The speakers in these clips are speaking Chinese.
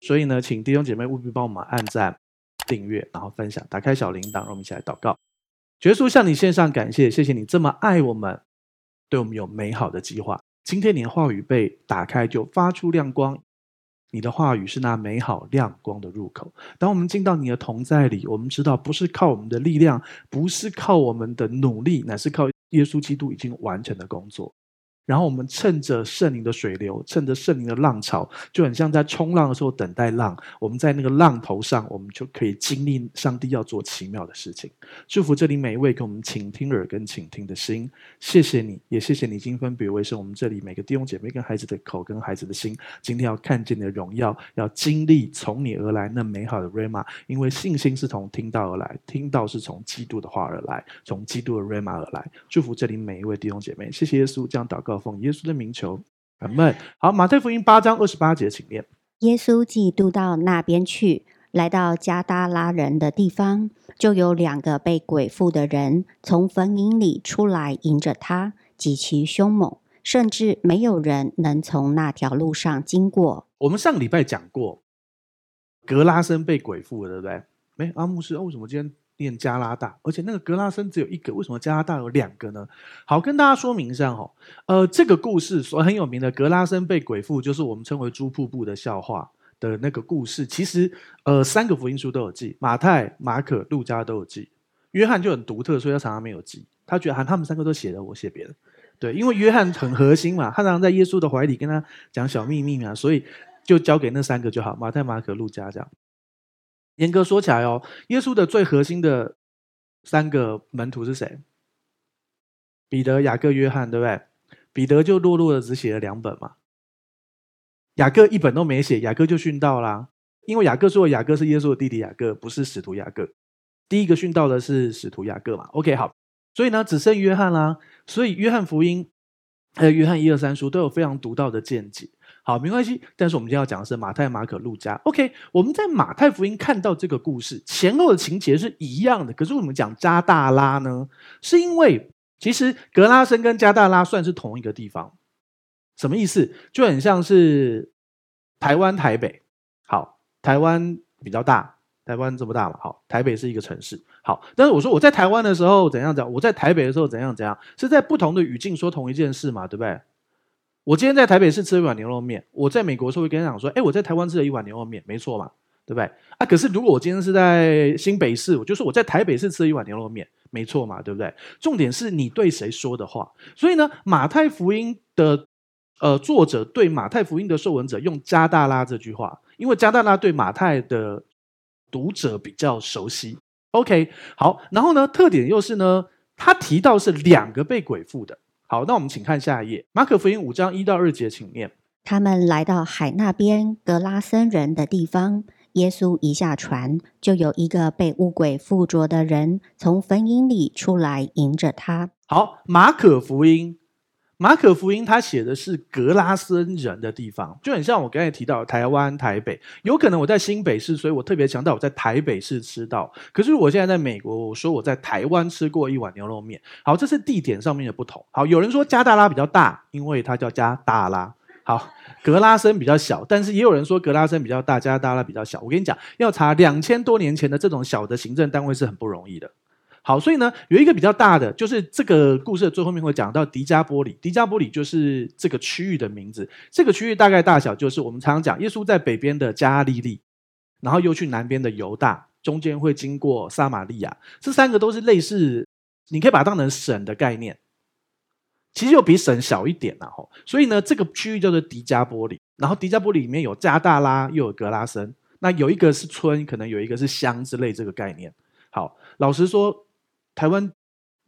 所以呢，请弟兄姐妹务必帮我们按赞、订阅，然后分享，打开小铃铛，让我们一起来祷告。耶稣向你献上感谢，谢谢你这么爱我们，对我们有美好的计划。今天你的话语被打开，就发出亮光。你的话语是那美好亮光的入口。当我们进到你的同在里，我们知道不是靠我们的力量，不是靠我们的努力，乃是靠耶稣基督已经完成的工作。然后我们趁着圣灵的水流，趁着圣灵的浪潮，就很像在冲浪的时候等待浪。我们在那个浪头上，我们就可以经历上帝要做奇妙的事情。祝福这里每一位给我们倾听耳跟倾听的心。谢谢你，也谢谢你今分别为生。我们这里每个弟兄姐妹跟孩子的口跟孩子的心，今天要看见你的荣耀，要经历从你而来那美好的 rama。因为信心是从听到而来，听到是从基督的话而来，从基督的 rama 而来。祝福这里每一位弟兄姐妹。谢谢耶稣，这样祷告。奉耶稣的名求，阿门。好，马太福音八章二十八节，请念。耶稣既渡到那边去，来到加达拉人的地方，就有两个被鬼附的人从坟茔里出来迎着他，极其凶猛，甚至没有人能从那条路上经过。我们上礼拜讲过，格拉森被鬼附了，对不对？没，阿牧师，为什么今天？念加拉大，而且那个格拉森只有一个，为什么加拉大有两个呢？好，跟大家说明一下哈，呃，这个故事所很有名的格拉森被鬼附，就是我们称为猪瀑布的笑话的那个故事。其实，呃，三个福音书都有记，马太、马可、路加都有记，约翰就很独特，所以他常常没有记。他觉得他他们三个都写的，我写别的。对，因为约翰很核心嘛，他常常在耶稣的怀里跟他讲小秘密嘛，所以就交给那三个就好，马太、马可、路加这样。严格说起来哦，耶稣的最核心的三个门徒是谁？彼得、雅各、约翰，对不对？彼得就弱弱的只写了两本嘛，雅各一本都没写，雅各就殉道啦。因为雅各说雅各是耶稣的弟弟，雅各不是使徒雅各。第一个殉道的是使徒雅各嘛？OK，好，所以呢，只剩约翰啦。所以约翰福音还有约翰一二三书都有非常独到的见解。好，没关系。但是我们今天要讲的是马太、马可、路加。OK，我们在马太福音看到这个故事前后的情节是一样的，可是为什么讲加大拉呢？是因为其实格拉森跟加大拉算是同一个地方。什么意思？就很像是台湾台北。好，台湾比较大，台湾这么大嘛。好，台北是一个城市。好，但是我说我在台湾的时候怎样讲？我在台北的时候怎样怎样？是在不同的语境说同一件事嘛？对不对？我今天在台北市吃了一碗牛肉面，我在美国的时候会跟他讲说：“哎，我在台湾吃了一碗牛肉面，没错嘛，对不对？”啊，可是如果我今天是在新北市，我就说我在台北市吃了一碗牛肉面，没错嘛，对不对？重点是你对谁说的话。所以呢，马太福音的呃作者对马太福音的受文者用加大拉这句话，因为加大拉对马太的读者比较熟悉。OK，好，然后呢，特点又是呢，他提到是两个被鬼附的。好，那我们请看下一页，马可福音五章一到二节，请念。他们来到海那边格拉森人的地方，耶稣一下船，就有一个被污鬼附着的人从坟茔里出来迎着他。好，马可福音。马可福音他写的是格拉森人的地方，就很像我刚才提到台湾台北，有可能我在新北市，所以我特别强调我在台北市吃到。可是我现在在美国，我说我在台湾吃过一碗牛肉面。好，这是地点上面的不同。好，有人说加大拉比较大，因为它叫加大拉。好，格拉森比较小，但是也有人说格拉森比较大，加大拉比较小。我跟你讲，要查两千多年前的这种小的行政单位是很不容易的。好，所以呢，有一个比较大的，就是这个故事的最后面会讲到迪加波里。迪加波里就是这个区域的名字。这个区域大概大小就是我们常常讲，耶稣在北边的加利利，然后又去南边的犹大，中间会经过撒玛利亚。这三个都是类似，你可以把它当成省的概念，其实又比省小一点呐。吼，所以呢，这个区域叫做迪加波里。然后迪加波里里面有加大拉，又有格拉森。那有一个是村，可能有一个是乡之类这个概念。好，老实说。台湾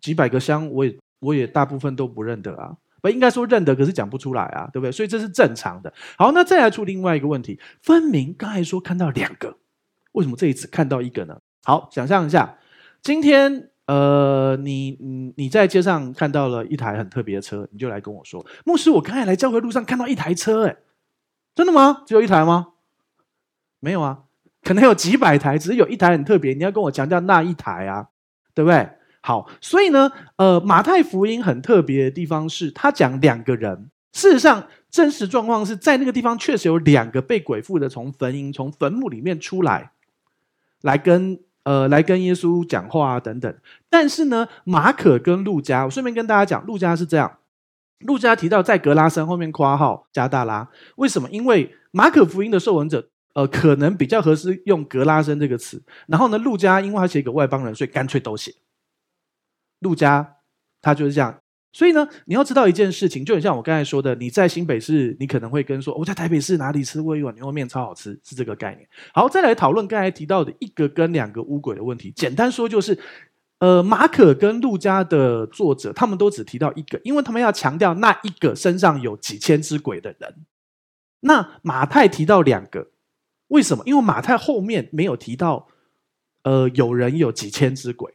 几百个乡，我也我也大部分都不认得啊，不应该说认得，可是讲不出来啊，对不对？所以这是正常的。好，那再来出另外一个问题，分明刚才说看到两个，为什么这一次看到一个呢？好，想象一下，今天呃，你你你在街上看到了一台很特别的车，你就来跟我说，牧师，我刚才来教会路上看到一台车，诶，真的吗？只有一台吗？没有啊，可能有几百台，只是有一台很特别，你要跟我强调那一台啊，对不对？好，所以呢，呃，马太福音很特别的地方是，他讲两个人。事实上，真实状况是在那个地方确实有两个被鬼附的从坟茔、从坟墓里面出来，来跟呃来跟耶稣讲话啊等等。但是呢，马可跟路加，我顺便跟大家讲，路加是这样，路加提到在格拉森后面括号加大拉，为什么？因为马可福音的受文者呃可能比较合适用格拉森这个词，然后呢，路加因为他写给外邦人，所以干脆都写陆家，他就是这样。所以呢，你要知道一件事情，就很像我刚才说的，你在新北市，你可能会跟说我在台北市哪里吃过一碗牛肉面超好吃，是这个概念。好，再来讨论刚才提到的一个跟两个乌鬼的问题。简单说就是，呃，马可跟陆家的作者他们都只提到一个，因为他们要强调那一个身上有几千只鬼的人。那马太提到两个，为什么？因为马太后面没有提到，呃，有人有几千只鬼。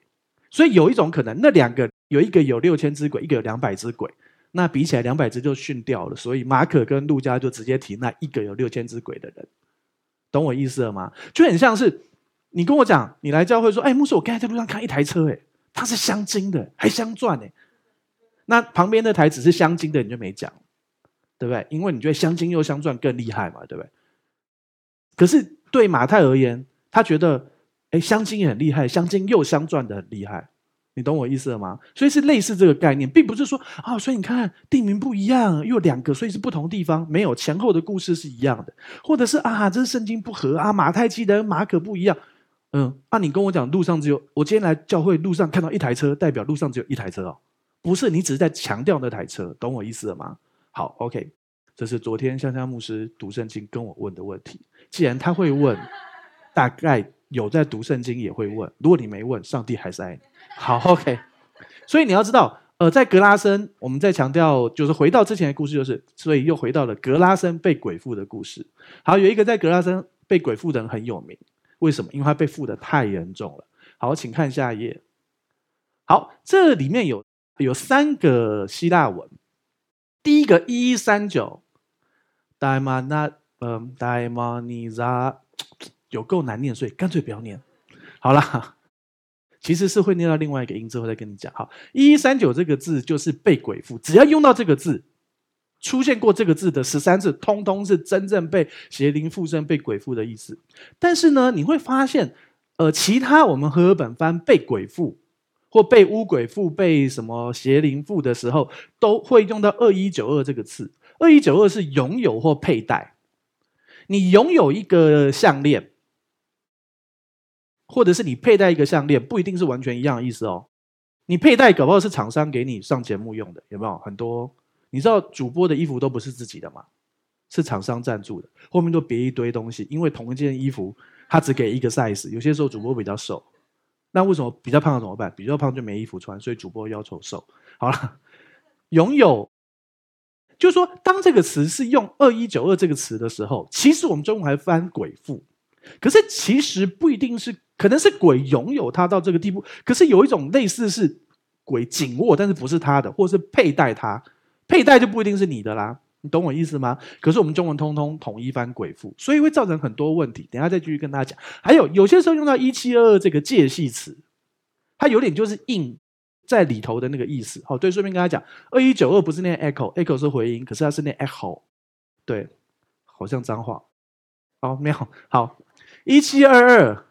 所以有一种可能，那两个有一个有六千只鬼，一个有两百只鬼，那比起来两百只就逊掉了。所以马可跟路加就直接提那一个有六千只鬼的人，懂我意思了吗？就很像是你跟我讲，你来教会说，哎，牧师，我刚才在路上看一台车，哎，它是镶金的，还镶钻，哎，那旁边那台只是镶金的，你就没讲，对不对？因为你觉得镶金又镶钻更厉害嘛，对不对？可是对马太而言，他觉得。哎，镶金也很厉害，镶金又镶钻的很厉害，你懂我意思了吗？所以是类似这个概念，并不是说啊、所以你看地名不一样，又有两个，所以是不同地方，没有前后的故事是一样的，或者是啊，这是圣经不合啊，马太记得马可不一样，嗯，啊，你跟我讲路上只有我今天来教会路上看到一台车，代表路上只有一台车哦，不是，你只是在强调那台车，懂我意思了吗？好，OK，这是昨天香香牧师读圣经跟我问的问题，既然他会问，大概。有在读圣经也会问，如果你没问，上帝还是爱你。好，OK。所以你要知道，呃，在格拉森，我们在强调，就是回到之前的故事，就是所以又回到了格拉森被鬼附的故事。好，有一个在格拉森被鬼附的人很有名，为什么？因为他被附的太严重了。好，请看下一页。好，这里面有有三个希腊文，第一个一一三九，戴玛纳，嗯，戴玛尼扎。有够难念，所以干脆不要念。好啦，其实是会念到另外一个音之后再跟你讲。好，一一三九这个字就是被鬼附，只要用到这个字，出现过这个字的十三次，通通是真正被邪灵附身、被鬼附的意思。但是呢，你会发现，呃，其他我们和本翻被鬼附或被污鬼附、被什么邪灵附的时候，都会用到二一九二这个字。二一九二是拥有或佩戴，你拥有一个项链。或者是你佩戴一个项链，不一定是完全一样的意思哦。你佩戴搞不好是厂商给你上节目用的，有没有？很多你知道主播的衣服都不是自己的吗？是厂商赞助的，后面都别一堆东西。因为同一件衣服，他只给一个 size。有些时候主播比较瘦，那为什么比较胖的怎么办？比较胖就没衣服穿，所以主播要求瘦。好了，拥有，就是说，当这个词是用二一九二这个词的时候，其实我们中文还翻鬼附，可是其实不一定是。可能是鬼拥有它到这个地步，可是有一种类似是鬼紧握，但是不是他的，或是佩戴它，佩戴就不一定是你的啦，你懂我意思吗？可是我们中文通通统一翻鬼附，所以会造成很多问题。等下再继续跟大家讲。还有有些时候用到一七二二这个介系词，它有点就是印在里头的那个意思。好，对，顺便跟他讲，二一九二不是念 echo，echo 是回音，可是它是念 echo，对，好像脏话。好，没有，好，一七二二。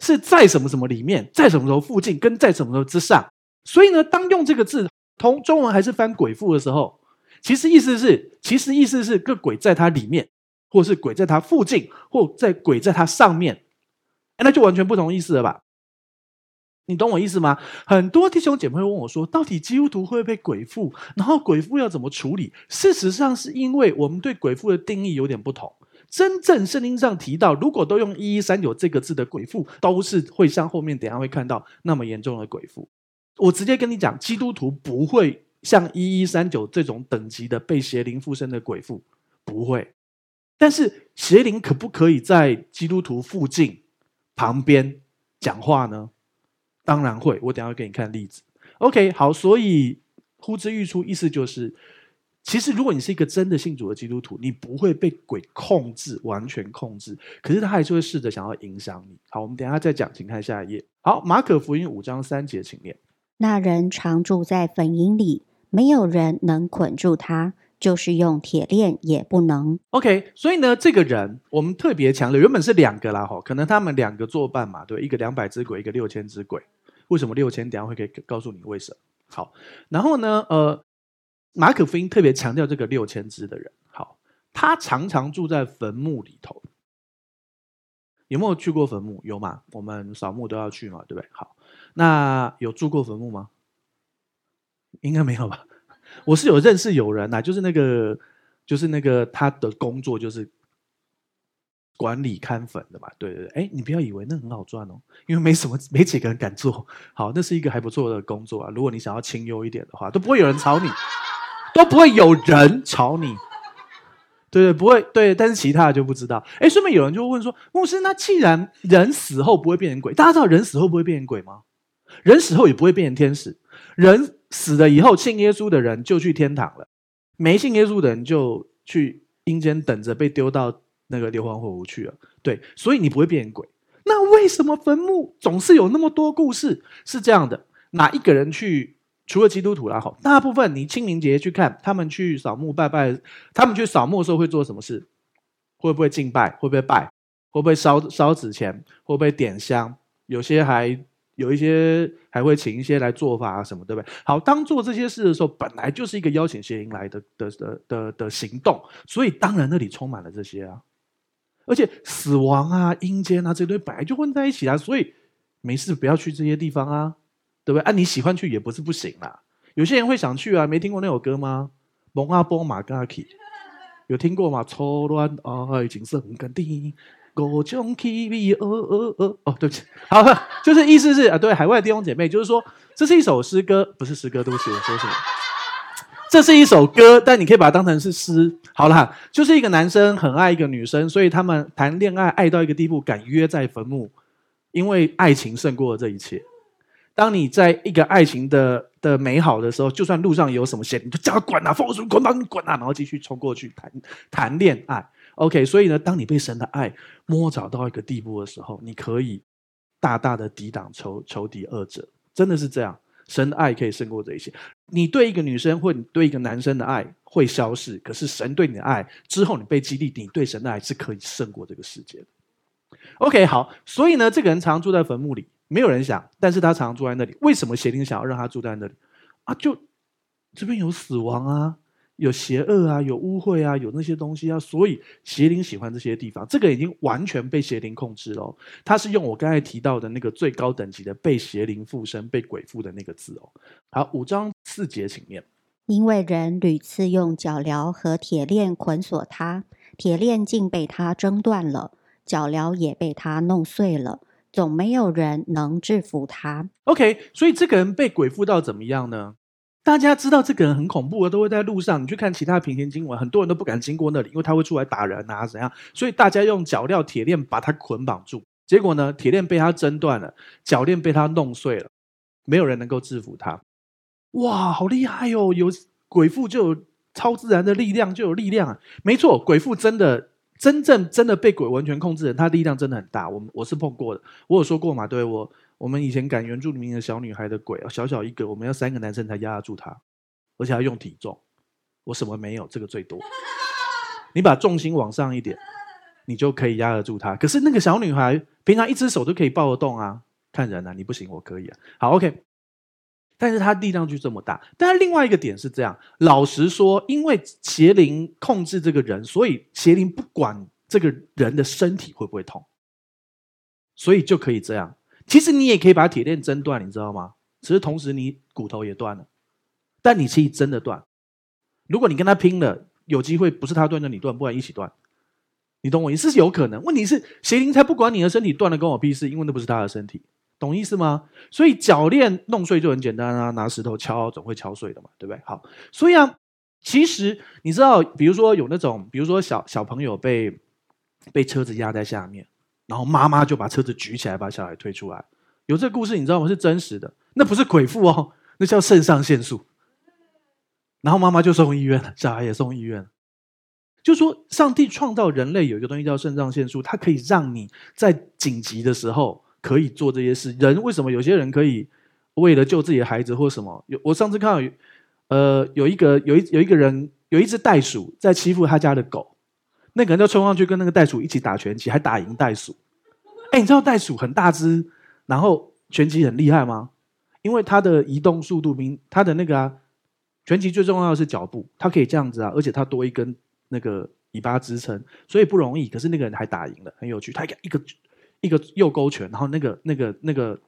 是在什么什么里面，在什么时候附近，跟在什么时候之上。所以呢，当用这个字同中文还是翻鬼附的时候，其实意思是，其实意思是个鬼在它里面，或是鬼在它附近，或在鬼在它上面，那就完全不同意思了吧？你懂我意思吗？很多弟兄姐妹会问我说，到底基督徒会,不会被鬼附，然后鬼附要怎么处理？事实上，是因为我们对鬼附的定义有点不同。真正圣经上提到，如果都用一一三九这个字的鬼附，都是会像后面等下会看到那么严重的鬼附。我直接跟你讲，基督徒不会像一一三九这种等级的被邪灵附身的鬼附，不会。但是邪灵可不可以在基督徒附近旁边讲话呢？当然会。我等下会给你看例子。OK，好，所以呼之欲出，意思就是。其实，如果你是一个真的信主的基督徒，你不会被鬼控制，完全控制。可是他还是会试着想要影响你。好，我们等一下再讲，请看下一页。好，马可福音五章三节，请念。那人常住在坟塋里，没有人能捆住他，就是用铁链也不能。OK，所以呢，这个人我们特别强调，原本是两个啦，哈，可能他们两个作伴嘛，对，一个两百只鬼，一个六千只鬼。为什么六千？等下会可以告诉你为什么。好，然后呢，呃，马可福音特别强调这个六千只的人，好，他常常住在坟墓里头。有没有去过坟墓？有吗？我们扫墓都要去嘛，对不对？好，那有住过坟墓吗？应该没有吧。我是有认识有人呐、啊，就是那个，就是那个他的工作就是管理看坟的嘛。对对对，哎，你不要以为那很好赚哦，因为没什么，没几个人敢做。好，那是一个还不错的工作啊。如果你想要清幽一点的话，都不会有人吵你，都不会有人吵你。对对，不会对，但是其他的就不知道。哎，顺便有人就会问说，牧师，那既然人死后不会变成鬼，大家知道人死后不会变成鬼吗？人死后也不会变成天使，人死了以后，信耶稣的人就去天堂了，没信耶稣的人就去阴间等着被丢到那个硫磺火湖去了。对，所以你不会变成鬼。那为什么坟墓总是有那么多故事？是这样的，哪一个人去？除了基督徒啦，好，大部分你清明节去看，他们去扫墓拜拜，他们去扫墓的时候会做什么事？会不会敬拜？会不会拜？会不会烧烧纸钱？会不会点香？有些还有一些还会请一些来做法啊什么，对不对？好，当做这些事的时候，本来就是一个邀请邪灵来的的的的的行动，所以当然那里充满了这些啊，而且死亡啊、阴间啊这堆本来就混在一起啊，所以没事不要去这些地方啊。对不对？啊，你喜欢去也不是不行啦。有些人会想去啊，没听过那首歌吗？蒙阿波马嘎奇，有听过吗？错乱爱情生根的，各种 K V 哦哦哦哦，对不起，好了，就是意思是啊，对海外的弟兄姐妹，就是说这是一首诗歌，不是诗歌，对不起，我说什么？这是一首歌，但你可以把它当成是诗。好了，就是一个男生很爱一个女生，所以他们谈恋爱爱到一个地步，敢约在坟墓，因为爱情胜过了这一切。当你在一个爱情的的美好的时候，就算路上有什么险，你就叫他滚啊，风水滚吧，你滚啊，然后继续冲过去谈谈恋爱。OK，所以呢，当你被神的爱摸找到一个地步的时候，你可以大大的抵挡仇仇敌恶者，真的是这样。神的爱可以胜过这一切。你对一个女生或你对一个男生的爱会消逝，可是神对你的爱之后，你被激励，你对神的爱是可以胜过这个世界的。OK，好，所以呢，这个人常住在坟墓里。没有人想，但是他常常住在那里。为什么邪灵想要让他住在那里？啊，就这边有死亡啊，有邪恶啊，有污秽啊，有那些东西啊，所以邪灵喜欢这些地方。这个已经完全被邪灵控制了哦。他是用我刚才提到的那个最高等级的被邪灵附身、被鬼附的那个字哦。好，五章四节，请念。因为人屡次用脚镣和铁链捆锁他，铁链竟被他挣断了，脚镣也被他弄碎了。总没有人能制服他。OK，所以这个人被鬼附到怎么样呢？大家知道这个人很恐怖，都会在路上。你去看其他平行经文，很多人都不敢经过那里，因为他会出来打人啊，怎样？所以大家用脚镣、铁链把他捆绑住。结果呢，铁链被他挣断了，脚链被他弄碎了，没有人能够制服他。哇，好厉害哦！有鬼附就有超自然的力量，就有力量啊！没错，鬼附真的。真正真的被鬼完全控制的人，他力量真的很大。我们我是碰过的，我有说过嘛？对，我我们以前赶原住民的小女孩的鬼，小小一个，我们要三个男生才压得住她，而且要用体重。我什么没有，这个最多。你把重心往上一点，你就可以压得住她。可是那个小女孩平常一只手都可以抱得动啊，看人啊，你不行，我可以啊。好，OK。但是他力量就这么大，但是另外一个点是这样，老实说，因为邪灵控制这个人，所以邪灵不管这个人的身体会不会痛，所以就可以这样。其实你也可以把铁链挣断，你知道吗？只是同时你骨头也断了，但你可以真的断。如果你跟他拼了，有机会不是他断就你断，不然一起断。你懂我意思？是有可能。问题是邪灵才不管你的身体断了，关我屁事，因为那不是他的身体。懂意思吗？所以铰链弄碎就很简单啊，拿石头敲总会敲碎的嘛，对不对？好，所以啊，其实你知道，比如说有那种，比如说小小朋友被被车子压在下面，然后妈妈就把车子举起来把小孩推出来，有这个故事你知道吗？是真实的，那不是鬼父哦，那叫肾上腺素。然后妈妈就送医院了，小孩也送医院。就说上帝创造人类有一个东西叫肾上腺素，它可以让你在紧急的时候。可以做这些事，人为什么有些人可以为了救自己的孩子或什么？有我上次看到，呃，有一个有一有一个人有一只袋鼠在欺负他家的狗，那个人就冲上去跟那个袋鼠一起打拳击，还打赢袋鼠。哎，你知道袋鼠很大只，然后拳击很厉害吗？因为它的移动速度比它的那个啊，拳击最重要的是脚步，它可以这样子啊，而且它多一根那个尾巴支撑，所以不容易。可是那个人还打赢了，很有趣。他一个一个一个右勾拳，然后那个那个那个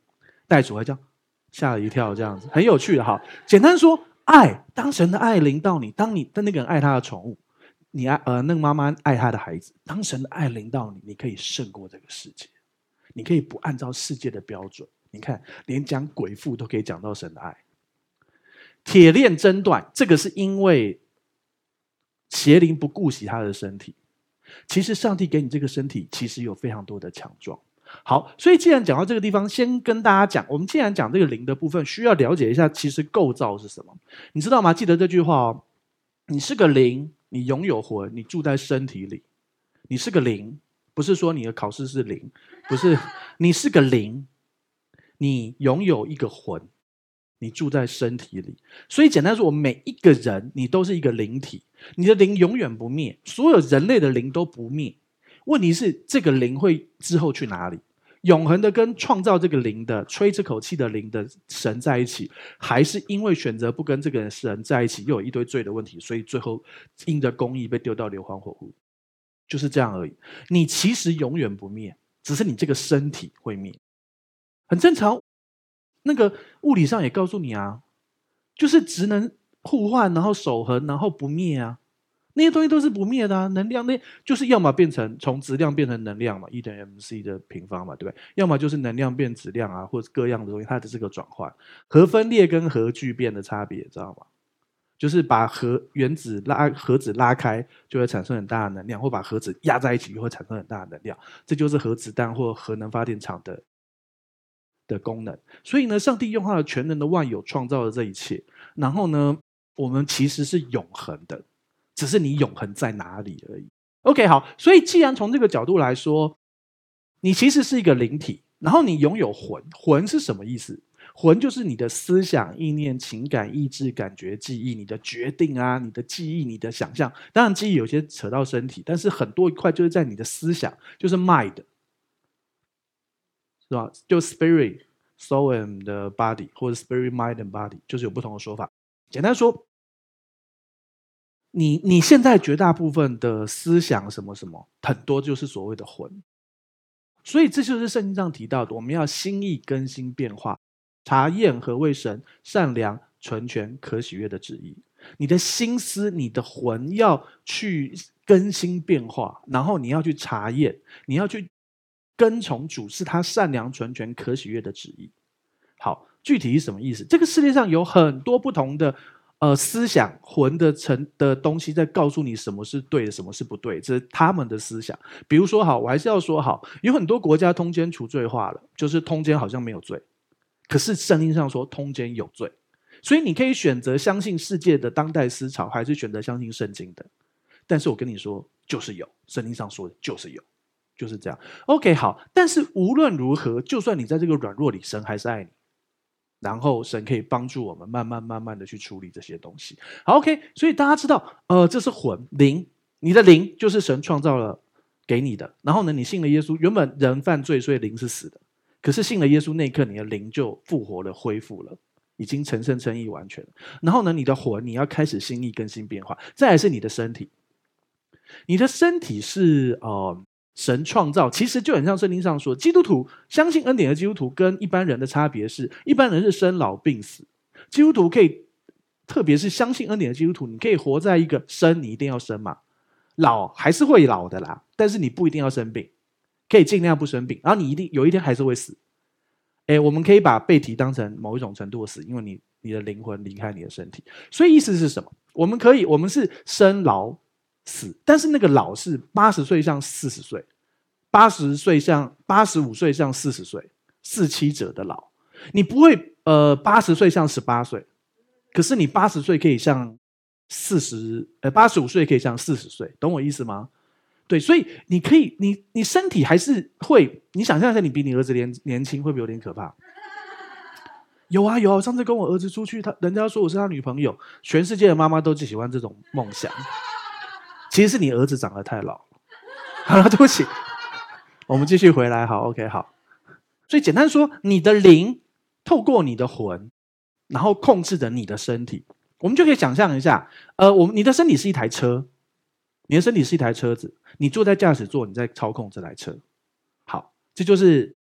袋鼠还这样吓了一跳，这样子很有趣的哈。简单说。爱，当神的爱临到你，当你的那个人爱他的宠物，你爱呃那个妈妈爱他的孩子，当神的爱临到你，你可以胜过这个世界，你可以不按照世界的标准。你看，连讲鬼父都可以讲到神的爱。铁链挣断，这个是因为邪灵不顾惜他的身体。其实上帝给你这个身体，其实有非常多的强壮。好，所以既然讲到这个地方，先跟大家讲，我们既然讲这个灵的部分，需要了解一下其实构造是什么，你知道吗？记得这句话哦，你是个灵，你拥有魂，你住在身体里，你是个灵，不是说你的考试是零，不是，你是个灵，你拥有一个魂，你住在身体里，所以简单说，我们每一个人，你都是一个灵体，你的灵永远不灭，所有人类的灵都不灭。问题是这个灵会之后去哪里？永恒的跟创造这个灵的吹这口气的灵的神在一起，还是因为选择不跟这个神在一起，又有一堆罪的问题，所以最后因着公义被丢到硫磺火湖，就是这样而已。你其实永远不灭，只是你这个身体会灭，很正常。那个物理上也告诉你啊，就是职能互换，然后守恒，然后不灭啊。那些东西都是不灭的啊，能量那就是要么变成从质量变成能量嘛，E 等于 mc 的平方嘛，对不对？要么就是能量变质量啊，或者各样的东西，它的这个转换，核分裂跟核聚变的差别，知道吗？就是把核原子拉核子拉开，就会产生很大的能量，或把核子压在一起，就会产生很大的能量。这就是核子弹或核能发电厂的的功能。所以呢，上帝用他的全能的万有创造了这一切，然后呢，我们其实是永恒的。只是你永恒在哪里而已。OK，好，所以既然从这个角度来说，你其实是一个灵体，然后你拥有魂。魂是什么意思？魂就是你的思想、意念、情感、意志、感觉、记忆，你的决定啊，你的记忆、你的想象。当然，记忆有些扯到身体，但是很多一块就是在你的思想，就是 mind，是吧？就 spirit、soul and body，或者 spirit、mind and body，就是有不同的说法。简单说。你你现在绝大部分的思想什么什么，很多就是所谓的魂，所以这就是圣经上提到的，我们要心意更新变化，查验何为神善良、纯全、可喜悦的旨意。你的心思、你的魂要去更新变化，然后你要去查验，你要去跟从主，是他善良、纯全、可喜悦的旨意。好，具体是什么意思？这个世界上有很多不同的。呃，思想魂的成的东西在告诉你什么是对的，什么是不对，这是他们的思想。比如说，好，我还是要说好，有很多国家通奸除罪化了，就是通奸好像没有罪，可是圣经上说通奸有罪，所以你可以选择相信世界的当代思潮，还是选择相信圣经的。但是我跟你说，就是有，圣经上说的就是有，就是这样。OK，好，但是无论如何，就算你在这个软弱里，神还是爱你。然后神可以帮助我们慢慢慢慢的去处理这些东西。好，OK，所以大家知道，呃，这是魂灵，你的灵就是神创造了给你的。然后呢，你信了耶稣，原本人犯罪，所以灵是死的。可是信了耶稣那一刻，你的灵就复活了，恢复了，已经成圣成义完全了。然后呢，你的魂你要开始心意更新变化。再来是你的身体，你的身体是呃。神创造其实就很像圣经上说，基督徒相信恩典的基督徒跟一般人的差别是，一般人是生老病死，基督徒可以，特别是相信恩典的基督徒，你可以活在一个生，你一定要生嘛，老还是会老的啦，但是你不一定要生病，可以尽量不生病，然后你一定有一天还是会死。诶，我们可以把被提当成某一种程度的死，因为你你的灵魂离开你的身体，所以意思是什么？我们可以，我们是生老。死，但是那个老是八十岁像四十岁，八十岁像八十五岁像四十岁，四七者的老，你不会呃八十岁像十八岁，可是你八十岁可以像四十呃八十五岁可以像四十岁，懂我意思吗？对，所以你可以你你身体还是会，你想象一下，你比你儿子年年轻，会不会有点可怕？有啊有啊，上次跟我儿子出去，他人家说我是他女朋友，全世界的妈妈都只喜欢这种梦想。其实是你儿子长得太老。好了，对不起，我们继续回来。好，OK，好。所以简单说，你的灵透过你的魂，然后控制着你的身体，我们就可以想象一下，呃，我们你的身体是一台车，你的身体是一台车子，你坐在驾驶座，你在操控这台车。好，这就是。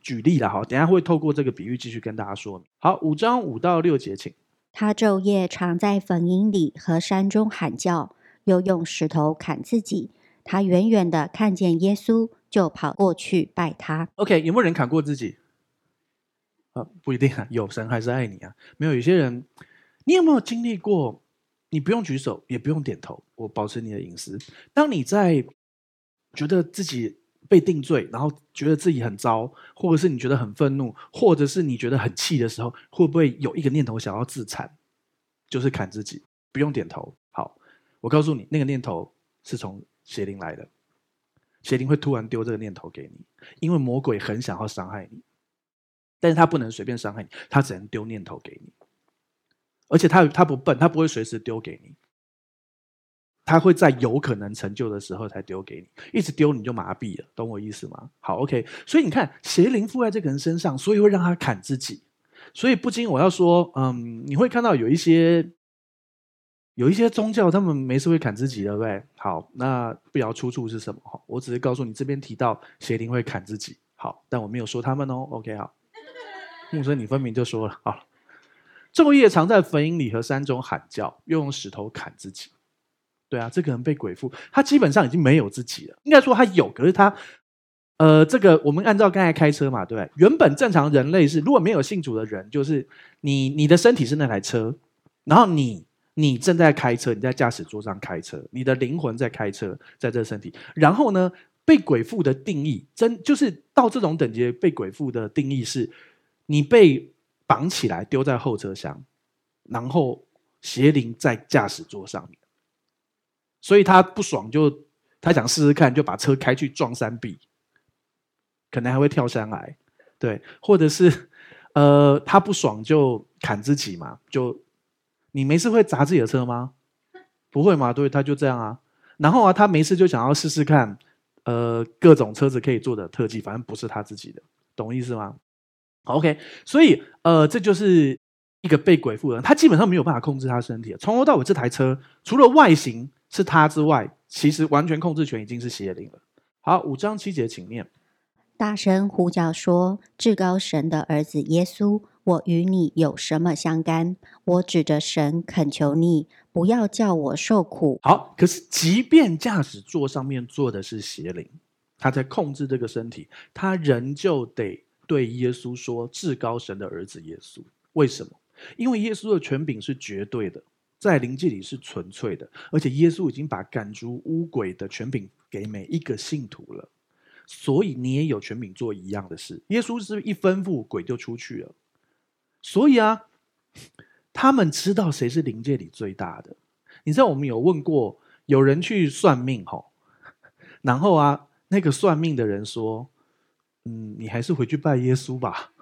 举例了哈，等下会透过这个比喻继续跟大家说。好，五章五到六节，请。他昼夜常在坟塋里和山中喊叫，又用石头砍自己。他远远的看见耶稣，就跑过去拜他。OK，有没有人砍过自己？啊，不一定啊，有神还是爱你啊。没有，有些人，你有没有经历过？你不用举手，也不用点头，我保持你的隐私。当你在觉得自己。被定罪，然后觉得自己很糟，或者是你觉得很愤怒，或者是你觉得很气的时候，会不会有一个念头想要自残？就是砍自己，不用点头。我告诉你，那个念头是从邪灵来的，邪灵会突然丢这个念头给你，因为魔鬼很想要伤害你，但是他不能随便伤害你，他只能丢念头给你，而且他他不笨，他不会随时丢给你。他会在有可能成就的时候才丢给你，一直丢你就麻痹了，懂我意思吗？好，OK。所以你看，邪灵附在这个人身上，所以会让他砍自己。所以不禁我要说，嗯，你会看到有一些有一些宗教，他们没事会砍自己，对不对？好，那不要出处是什么？哈，我只是告诉你，这边提到邪灵会砍自己。好，但我没有说他们哦。OK，好。牧师，你分明就说了，好，昼夜常在坟茔里和山中喊叫，又用石头砍自己。对啊，这个人被鬼附，他基本上已经没有自己了。应该说他有，可是他，呃，这个我们按照刚才开车嘛，对？原本正常人类是，如果没有信主的人，就是你你的身体是那台车，然后你你正在开车，你在驾驶座上开车，你的灵魂在开车，在这身体。然后呢，被鬼附的定义，真就是到这种等级被鬼附的定义是，你被绑起来丢在后车厢，然后邪灵在驾驶座上面。所以他不爽就，就他想试试看，就把车开去撞山壁，可能还会跳山崖，对，或者是呃，他不爽就砍自己嘛，就你没事会砸自己的车吗？不会嘛？对，他就这样啊。然后啊，他没事就想要试试看，呃，各种车子可以做的特技，反正不是他自己的，懂意思吗？OK，所以呃，这就是一个被鬼附的人，他基本上没有办法控制他身体，从头到尾这台车除了外形。是他之外，其实完全控制权已经是邪灵了。好，五章七节，请念。大声呼叫说：“至高神的儿子耶稣，我与你有什么相干？我指着神恳求你，不要叫我受苦。”好，可是即便驾驶座上面坐的是邪灵，他在控制这个身体，他仍旧得对耶稣说：“至高神的儿子耶稣。”为什么？因为耶稣的权柄是绝对的。在灵界里是纯粹的，而且耶稣已经把赶逐污鬼的权柄给每一个信徒了，所以你也有权柄做一样的事。耶稣是一吩咐，鬼就出去了。所以啊，他们知道谁是灵界里最大的。你知道我们有问过，有人去算命吼，然后啊，那个算命的人说：“嗯，你还是回去拜耶稣吧。”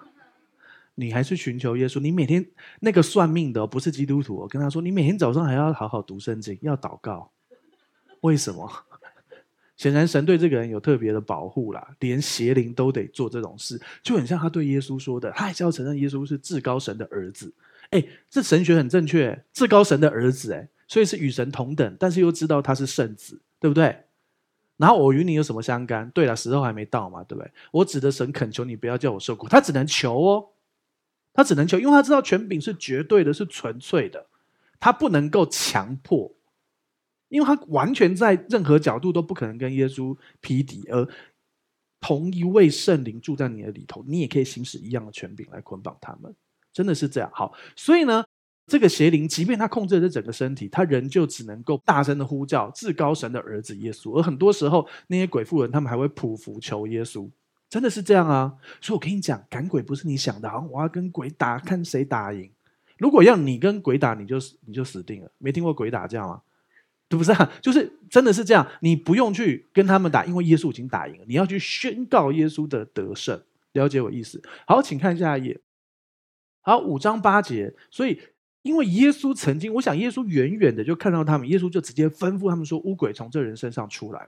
你还是寻求耶稣。你每天那个算命的不是基督徒，我跟他说，你每天早上还要好好读圣经，要祷告。为什么？显然神对这个人有特别的保护啦，连邪灵都得做这种事，就很像他对耶稣说的，他还是要承认耶稣是至高神的儿子。哎，这神学很正确，至高神的儿子，哎，所以是与神同等，但是又知道他是圣子，对不对？然后我与你有什么相干？对了，时候还没到嘛，对不对？我指的神恳求你不要叫我受苦，他只能求哦。他只能求，因为他知道权柄是绝对的，是纯粹的，他不能够强迫，因为他完全在任何角度都不可能跟耶稣匹敌，而同一位圣灵住在你的里头，你也可以行使一样的权柄来捆绑他们，真的是这样。好，所以呢，这个邪灵即便他控制了这整个身体，他仍旧只能够大声的呼叫至高神的儿子耶稣，而很多时候那些鬼附人他们还会匍匐求耶稣。真的是这样啊！所以我跟你讲，赶鬼不是你想的，好我要跟鬼打，看谁打赢。如果要你跟鬼打，你就你就死定了。没听过鬼打架吗？对不是啊？就是真的是这样，你不用去跟他们打，因为耶稣已经打赢了。你要去宣告耶稣的得胜，了解我意思？好，请看下一页。好，五章八节，所以因为耶稣曾经，我想耶稣远远的就看到他们，耶稣就直接吩咐他们说：“乌鬼从这人身上出来。”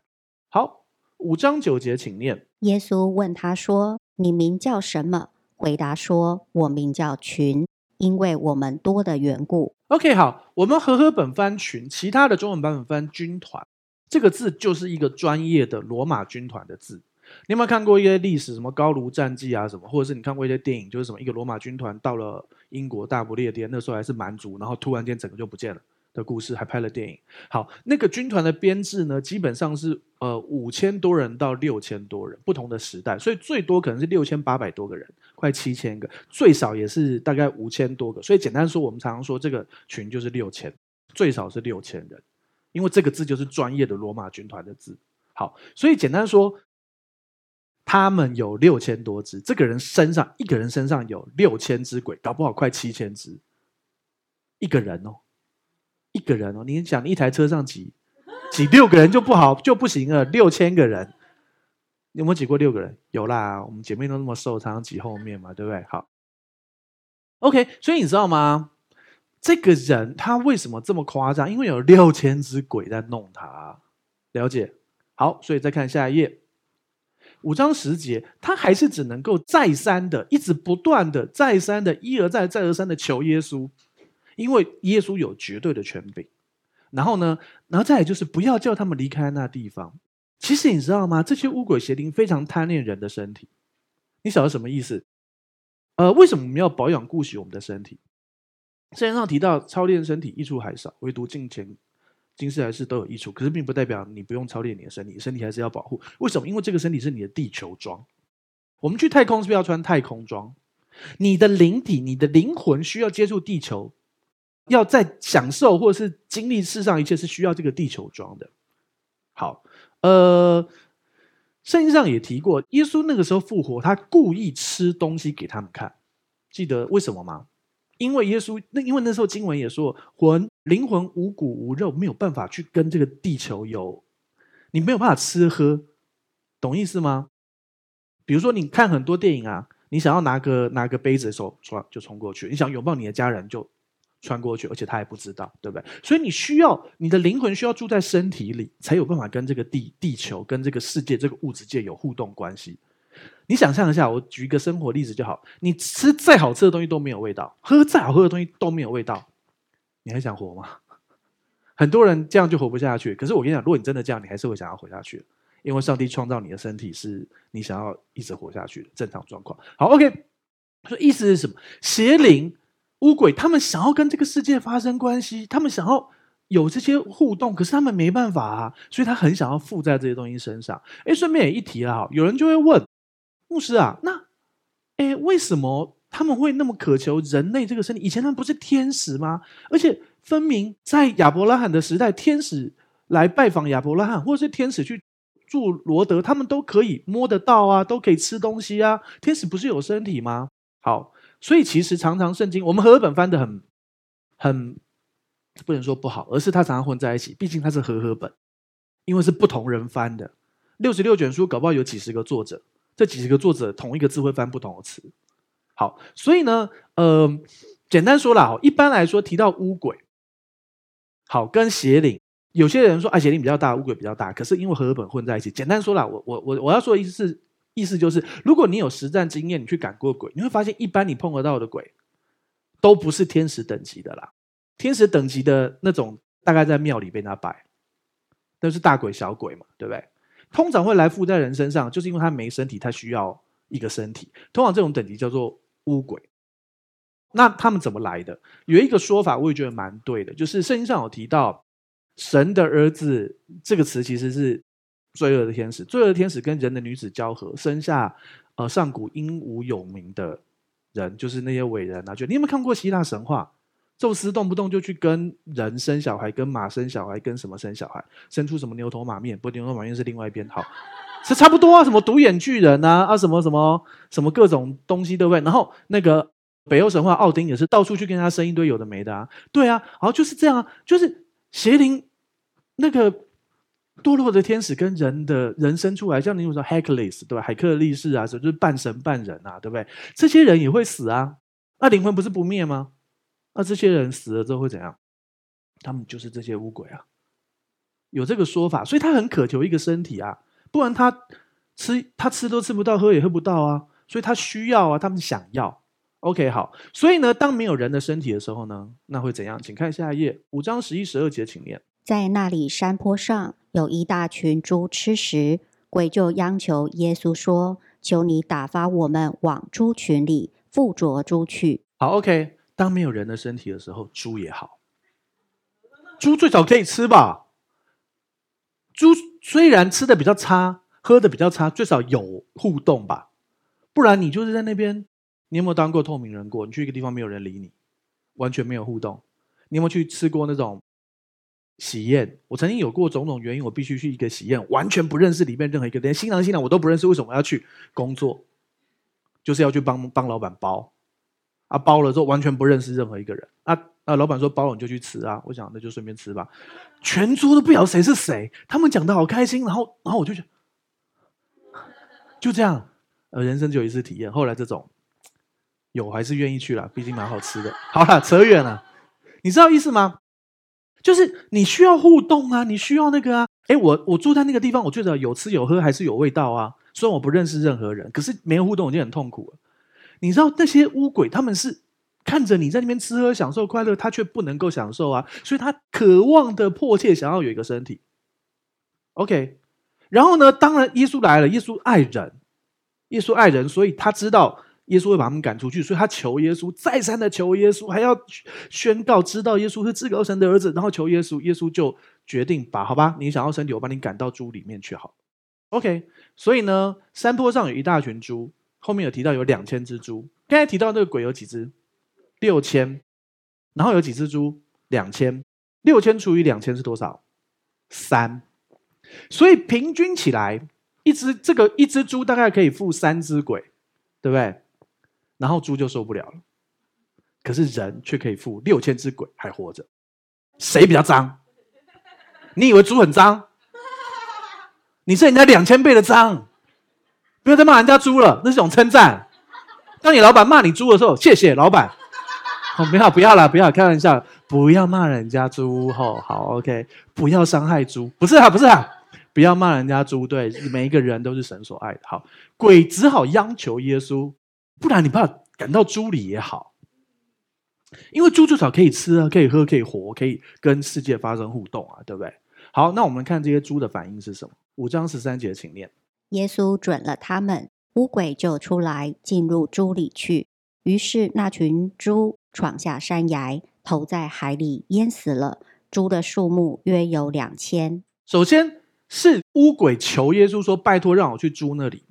好，五章九节，请念。耶稣问他说：“你名叫什么？”回答说：“我名叫群，因为我们多的缘故。” OK，好，我们和合本番群，其他的中文版本翻军团，这个字就是一个专业的罗马军团的字。你有没有看过一些历史，什么高卢战记啊，什么，或者是你看过一些电影，就是什么一个罗马军团到了英国大不列颠，那时候还是蛮族，然后突然间整个就不见了的故事，还拍了电影。好，那个军团的编制呢，基本上是呃五千多人到六千多人，不同的时代，所以最多可能是六千八百多个人，快七千个，最少也是大概五千多个。所以简单说，我们常常说这个群就是六千，最少是六千人，因为这个字就是专业的罗马军团的字。好，所以简单说。他们有六千多只，这个人身上一个人身上有六千只鬼，搞不好快七千只。一个人哦，一个人哦，你想一台车上挤挤六个人就不好 就不行了，六千个人，有没有挤过六个人？有啦，我们姐妹都那么瘦，常常挤后面嘛，对不对？好，OK，所以你知道吗？这个人他为什么这么夸张？因为有六千只鬼在弄他，了解？好，所以再看下一页。五章十节，他还是只能够再三的、一直不断的、再三的、一而再、再而三的求耶稣，因为耶稣有绝对的权柄。然后呢，然后再来就是不要叫他们离开那地方。其实你知道吗？这些污鬼邪灵非常贪恋人的身体。你晓得什么意思？呃，为什么我们要保养顾惜我们的身体？圣经上提到操练身体益处还少，唯独金钱、金世还是都有益处，可是并不代表你不用操练你的身体，身体还是要保护。为什么？因为这个身体是你的地球装。我们去太空是不是要穿太空装？你的灵体、你的灵魂需要接触地球，要在享受或是经历世上一切，是需要这个地球装的。好，呃，圣经上也提过，耶稣那个时候复活，他故意吃东西给他们看，记得为什么吗？因为耶稣那因为那时候经文也说，魂灵魂无骨无肉，没有办法去跟这个地球有，你没有办法吃喝，懂意思吗？比如说你看很多电影啊，你想要拿个拿个杯子的时候，就冲过去；你想拥抱你的家人，就穿过去，而且他也不知道，对不对？所以你需要你的灵魂需要住在身体里，才有办法跟这个地地球、跟这个世界、这个物质界有互动关系。你想象一下，我举一个生活例子就好。你吃再好吃的东西都没有味道，喝再好喝的东西都没有味道，你还想活吗？很多人这样就活不下去。可是我跟你讲，如果你真的这样，你还是会想要活下去，因为上帝创造你的身体是你想要一直活下去的正常状况。好，OK，所以意思是什么？邪灵、乌鬼，他们想要跟这个世界发生关系，他们想要有这些互动，可是他们没办法啊，所以他很想要附在这些东西身上。哎，顺便也一提了哈，有人就会问。牧师啊，那，诶，为什么他们会那么渴求人类这个身体？以前他们不是天使吗？而且分明在亚伯拉罕的时代，天使来拜访亚伯拉罕，或者是天使去住罗德，他们都可以摸得到啊，都可以吃东西啊。天使不是有身体吗？好，所以其实常常圣经我们和合本翻的很很不能说不好，而是它常常混在一起。毕竟它是和合本，因为是不同人翻的。六十六卷书搞不好有几十个作者。这几十个作者同一个字会翻不同的词，好，所以呢，呃，简单说啦，一般来说提到乌鬼，好，跟邪灵，有些人说啊，邪灵比较大，乌鬼比较大，可是因为和合本混在一起，简单说啦，我我我我要说的意思是，意思就是，如果你有实战经验，你去赶过鬼，你会发现，一般你碰得到的鬼，都不是天使等级的啦，天使等级的那种，大概在庙里被他拜，都是大鬼小鬼嘛，对不对？通常会来附在人身上，就是因为他没身体，他需要一个身体。通常这种等级叫做乌鬼。那他们怎么来的？有一个说法，我也觉得蛮对的，就是圣经上有提到“神的儿子”这个词，其实是罪恶的天使。罪恶的天使跟人的女子交合，生下呃上古英武有名的人，就是那些伟人啊。就你有没有看过希腊神话？宙斯动不动就去跟人生小孩，跟马生小孩，跟什么生小孩，生出什么牛头马面？不，牛头马面是另外一边。好，是差不多啊，什么独眼巨人啊，啊，什么什么什么各种东西，对不对？然后那个北欧神话奥丁也是到处去跟他生一堆有的没的啊，对啊，然后就是这样啊，就是邪灵那个堕落的天使跟人的人生出来，像你有说海克力斯，对吧？海克力士啊，就是半神半人啊，对不对？这些人也会死啊。那灵魂不是不灭吗？那这些人死了之后会怎样？他们就是这些乌鬼啊，有这个说法，所以他很渴求一个身体啊，不然他吃他吃都吃不到，喝也喝不到啊，所以他需要啊，他们想要。OK，好，所以呢，当没有人的身体的时候呢，那会怎样？请看下一页，五章十一、十二节，请念。在那里山坡上有一大群猪吃食，鬼就央求耶稣说：“求你打发我们往猪群里附着猪去。”好，OK，当没有人的身体的时候，猪也好，猪最少可以吃吧？猪虽然吃的比较差，喝的比较差，最少有互动吧？不然你就是在那边。你有没有当过透明人过？你去一个地方没有人理你，完全没有互动。你有没有去吃过那种喜宴？我曾经有过种种原因，我必须去一个喜宴，完全不认识里面任何一个，连新郎新娘我都不认识。为什么要去工作？就是要去帮帮老板包啊，包了之后完全不认识任何一个人啊啊！老板说包了你就去吃啊，我想那就顺便吃吧。全桌都不晓得谁是谁，他们讲的好开心，然后然后我就觉得就这样，呃，人生就有一次体验。后来这种。有还是愿意去了，毕竟蛮好吃的。好了，扯远了，你知道意思吗？就是你需要互动啊，你需要那个啊。哎，我我住在那个地方，我觉得有吃有喝还是有味道啊。虽然我不认识任何人，可是没有互动我就很痛苦了。你知道那些乌鬼，他们是看着你在那边吃喝享受快乐，他却不能够享受啊，所以他渴望的迫切想要有一个身体。OK，然后呢，当然耶稣来了，耶稣爱人，耶稣爱人，所以他知道。耶稣会把他们赶出去，所以他求耶稣，再三的求耶稣，还要宣告知道耶稣是至高神的儿子，然后求耶稣，耶稣就决定把好吧，你想要身体，我把你赶到猪里面去好。OK，所以呢，山坡上有一大群猪，后面有提到有两千只猪，刚才提到那个鬼有几只？六千，然后有几只猪？两千，六千除以两千是多少？三，所以平均起来，一只这个一只猪大概可以负三只鬼，对不对？然后猪就受不了了，可是人却可以负六千只鬼还活着，谁比较脏？你以为猪很脏？你是人家两千倍的脏！不要再骂人家猪了，那是种称赞。当你老板骂你猪的时候，谢谢老板。哦，不要不要了，不要开玩笑，不要骂人家猪。哦，好，OK，不要伤害猪，不是啊，不是啊，不要骂人家猪。对，每一个人都是神所爱的。好，鬼只好央求耶稣。不然你把它赶到猪里也好，因为猪至少可以吃啊，可以喝，可以活，可以跟世界发生互动啊，对不对？好，那我们看这些猪的反应是什么？五章十三节，请念。耶稣准了他们，乌鬼就出来进入猪里去，于是那群猪闯下山崖，投在海里淹死了。猪的数目约有两千。首先是乌鬼求耶稣说：“拜托，让我去猪那里。”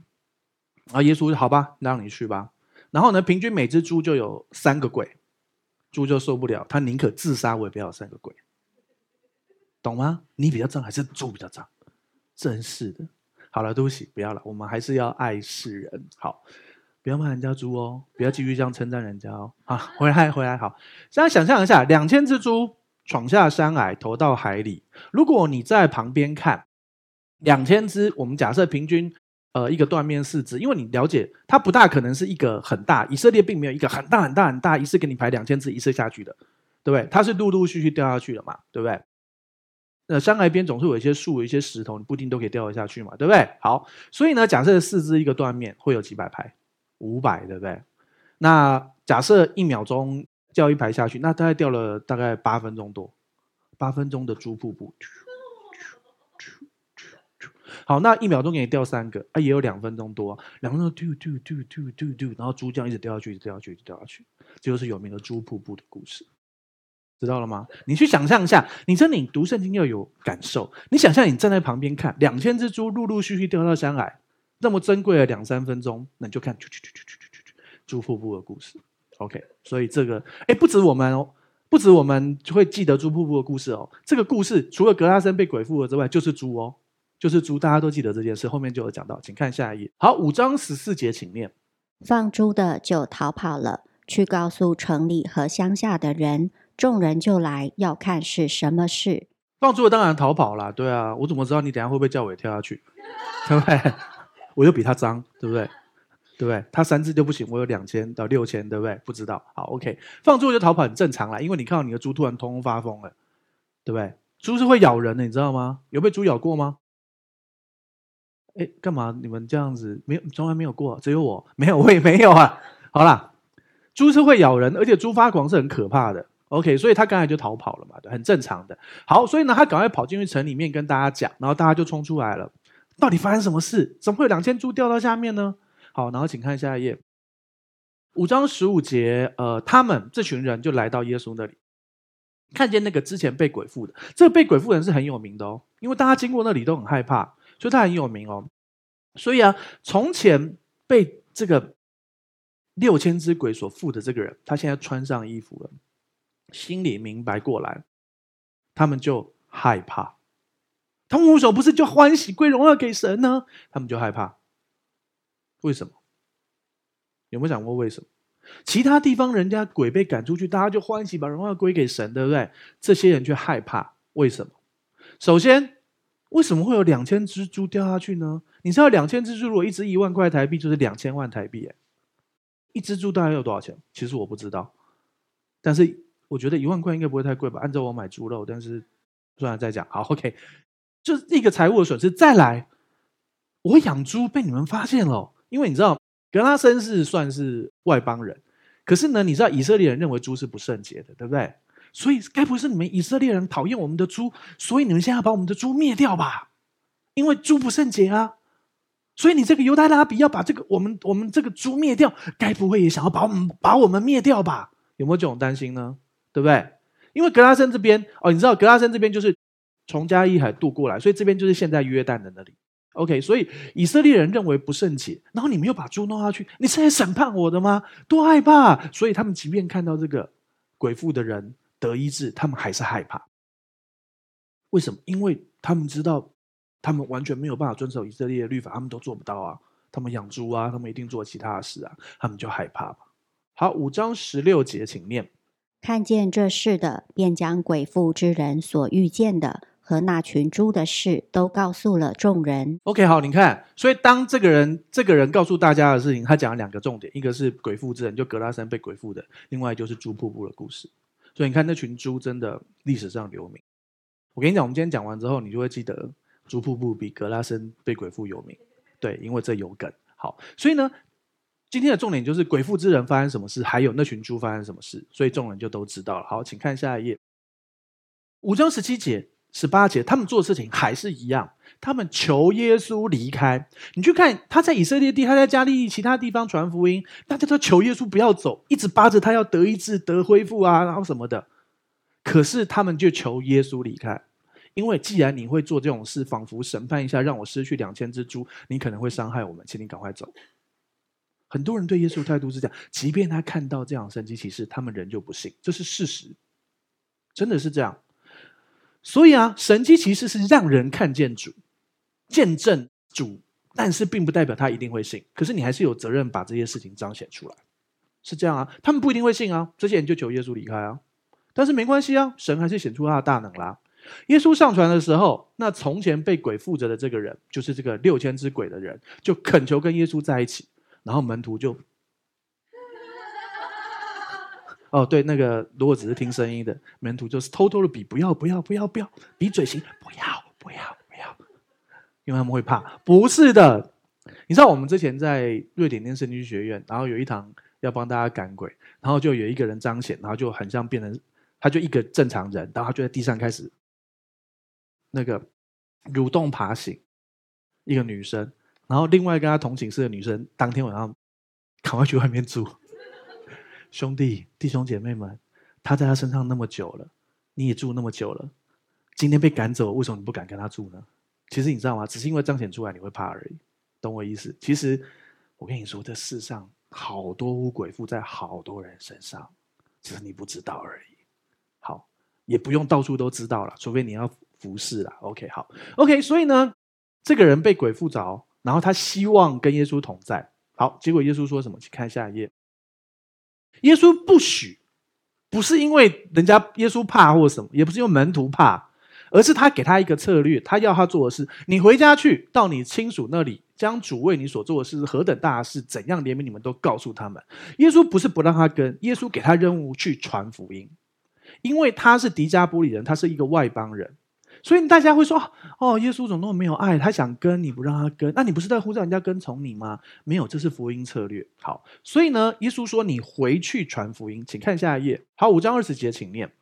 啊，耶稣说：“好吧，让你去吧。”然后呢，平均每只猪就有三个鬼，猪就受不了，他宁可自杀，我也不要三个鬼，懂吗？你比较脏还是猪比较脏？真是的。好了，对不起，不要了，我们还是要爱世人。好，不要骂人家猪哦，不要继续这样称赞人家哦。好，回来回来，好。现在想象一下，两千只猪闯下山崖，投到海里。如果你在旁边看，两千只，我们假设平均。呃，一个断面四肢，因为你了解，它不大可能是一个很大。以色列并没有一个很大很大很大，一次给你排两千只一次下去的，对不对？它是陆陆续续掉下去的嘛，对不对？呃，山崖边总是有一些树、有一些石头，你不一定都可以掉得下去嘛，对不对？好，所以呢，假设四肢一个断面会有几百排，五百，对不对？那假设一秒钟掉一排下去，那大概掉了大概八分钟多，八分钟的猪瀑布。好，那一秒钟给你掉三个，啊，也有两分钟多，两分钟嘟嘟嘟嘟嘟嘟，然后珠浆一直掉下去，一直掉下去，一直掉下去，这就是有名的猪瀑布的故事，知道了吗？你去想象一下，你说你读圣经要有感受，你想象你站在旁边看，两千只猪陆陆续续掉到山海，那么珍贵的两三分钟，那你就看啾啾啾啾啾啾啾啾瀑布的故事。OK，所以这个，哎，不止我们哦。不止我们会记得猪瀑布的故事哦，这个故事除了格拉森被鬼附了之外，就是猪哦，就是猪，大家都记得这件事，后面就有讲到，请看下一页。好，五章十四节，请念。放猪的就逃跑了，去告诉城里和乡下的人，众人就来要看是什么事。放猪的当然逃跑了，对啊，我怎么知道你等下会不会叫我也跳下去？对不对？我又比他脏，对不对？对不对？他三只就不行，我有两千到六千，对不对？不知道。好，OK，放猪就逃跑很正常啦，因为你看到你的猪突然通通发疯了，对不对？猪是会咬人的，你知道吗？有被猪咬过吗？哎，干嘛？你们这样子没有，从来没有过，只有我没有，我也没有啊。好啦，猪是会咬人，而且猪发狂是很可怕的。OK，所以他刚才就逃跑了嘛，对，很正常的。好，所以呢，他赶快跑进去城里面跟大家讲，然后大家就冲出来了。到底发生什么事？怎么会有两千猪掉到下面呢？好，然后请看下一页，五章十五节，呃，他们这群人就来到耶稣那里，看见那个之前被鬼附的，这个被鬼附人是很有名的哦，因为大家经过那里都很害怕，所以他很有名哦。所以啊，从前被这个六千只鬼所附的这个人，他现在穿上衣服了，心里明白过来，他们就害怕。他们为什么不是就欢喜归荣耀给神呢？他们就害怕。为什么？有没有想过为什么？其他地方人家鬼被赶出去，大家就欢喜把荣耀归给神，对不对？这些人却害怕，为什么？首先，为什么会有两千只猪掉下去呢？你知道两千只猪如果一只一万块台币，就是两千万台币，哎，一只猪大概要多少钱？其实我不知道，但是我觉得一万块应该不会太贵吧？按照我买猪肉，但是算了再讲。好，OK，就是一个财务的损失。再来，我养猪被你们发现了。因为你知道，格拉森是算是外邦人，可是呢，你知道以色列人认为猪是不圣洁的，对不对？所以该不是你们以色列人讨厌我们的猪，所以你们现在要把我们的猪灭掉吧？因为猪不圣洁啊，所以你这个犹太拉比要把这个我们我们这个猪灭掉，该不会也想要把我们把我们灭掉吧？有没有这种担心呢？对不对？因为格拉森这边哦，你知道格拉森这边就是从加利海渡过来，所以这边就是现在约旦的那里。OK，所以以色列人认为不圣洁，然后你们又把猪弄下去，你是来审判我的吗？多害怕！所以他们即便看到这个鬼妇的人得医治，他们还是害怕。为什么？因为他们知道，他们完全没有办法遵守以色列的律法，他们都做不到啊。他们养猪啊，他们一定做其他的事啊，他们就害怕嘛。好，五章十六节，请念：看见这事的，便将鬼附之人所遇见的。和那群猪的事都告诉了众人。OK，好，你看，所以当这个人这个人告诉大家的事情，他讲了两个重点，一个是鬼附之人，就格拉森被鬼附的；另外就是猪瀑布的故事。所以你看，那群猪真的历史上留名。我跟你讲，我们今天讲完之后，你就会记得猪瀑布比格拉森被鬼父有名。对，因为这有梗。好，所以呢，今天的重点就是鬼父之人发生什么事，还有那群猪发生什么事，所以众人就都知道了。好，请看下一页，五章十七节。十八节，他们做事情还是一样，他们求耶稣离开。你去看他在以色列地，他在加利利其他地方传福音，大家都求耶稣不要走，一直巴着他要得医治、得恢复啊，然后什么的。可是他们就求耶稣离开，因为既然你会做这种事，仿佛审判一下，让我失去两千只猪，你可能会伤害我们，请你赶快走。很多人对耶稣态度是这样，即便他看到这样神迹奇事，他们仍旧不信，这是事实，真的是这样。所以啊，神迹其实是让人看见主、见证主，但是并不代表他一定会信。可是你还是有责任把这些事情彰显出来，是这样啊。他们不一定会信啊，这些人就求耶稣离开啊。但是没关系啊，神还是显出他的大能啦。耶稣上船的时候，那从前被鬼附着的这个人，就是这个六千只鬼的人，就恳求跟耶稣在一起，然后门徒就。哦，对，那个如果只是听声音的门徒，就是偷偷的比，不要，不要，不要，不要，比嘴型，不要，不要，不要，因为他们会怕。不是的，你知道我们之前在瑞典念圣经学院，然后有一堂要帮大家赶鬼，然后就有一个人彰显，然后就很像变成，他就一个正常人，然后他就在地上开始那个蠕动爬行，一个女生，然后另外跟他同寝室的女生，当天晚上赶快去外面住。兄弟、弟兄姐妹们，他在他身上那么久了，你也住那么久了，今天被赶走，为什么你不敢跟他住呢？其实你知道吗？只是因为彰显出来你会怕而已，懂我意思？其实我跟你说，这世上好多乌鬼附在好多人身上，只是你不知道而已。好，也不用到处都知道了，除非你要服侍了。OK，好，OK。所以呢，这个人被鬼附着，然后他希望跟耶稣同在。好，结果耶稣说什么？请看下一页。耶稣不许，不是因为人家耶稣怕或什么，也不是因为门徒怕，而是他给他一个策略，他要他做的事：你回家去，到你亲属那里将主为你所做的事何等大事，怎样怜悯你们，都告诉他们。耶稣不是不让他跟，耶稣给他任务去传福音，因为他是迪加波里人，他是一个外邦人。所以大家会说：“哦，耶稣怎么那么没有爱？他想跟你不让他跟，那你不是在呼召人家跟从你吗？没有，这是福音策略。好，所以呢，耶稣说你回去传福音，请看下一页。好，五章二十节，请念。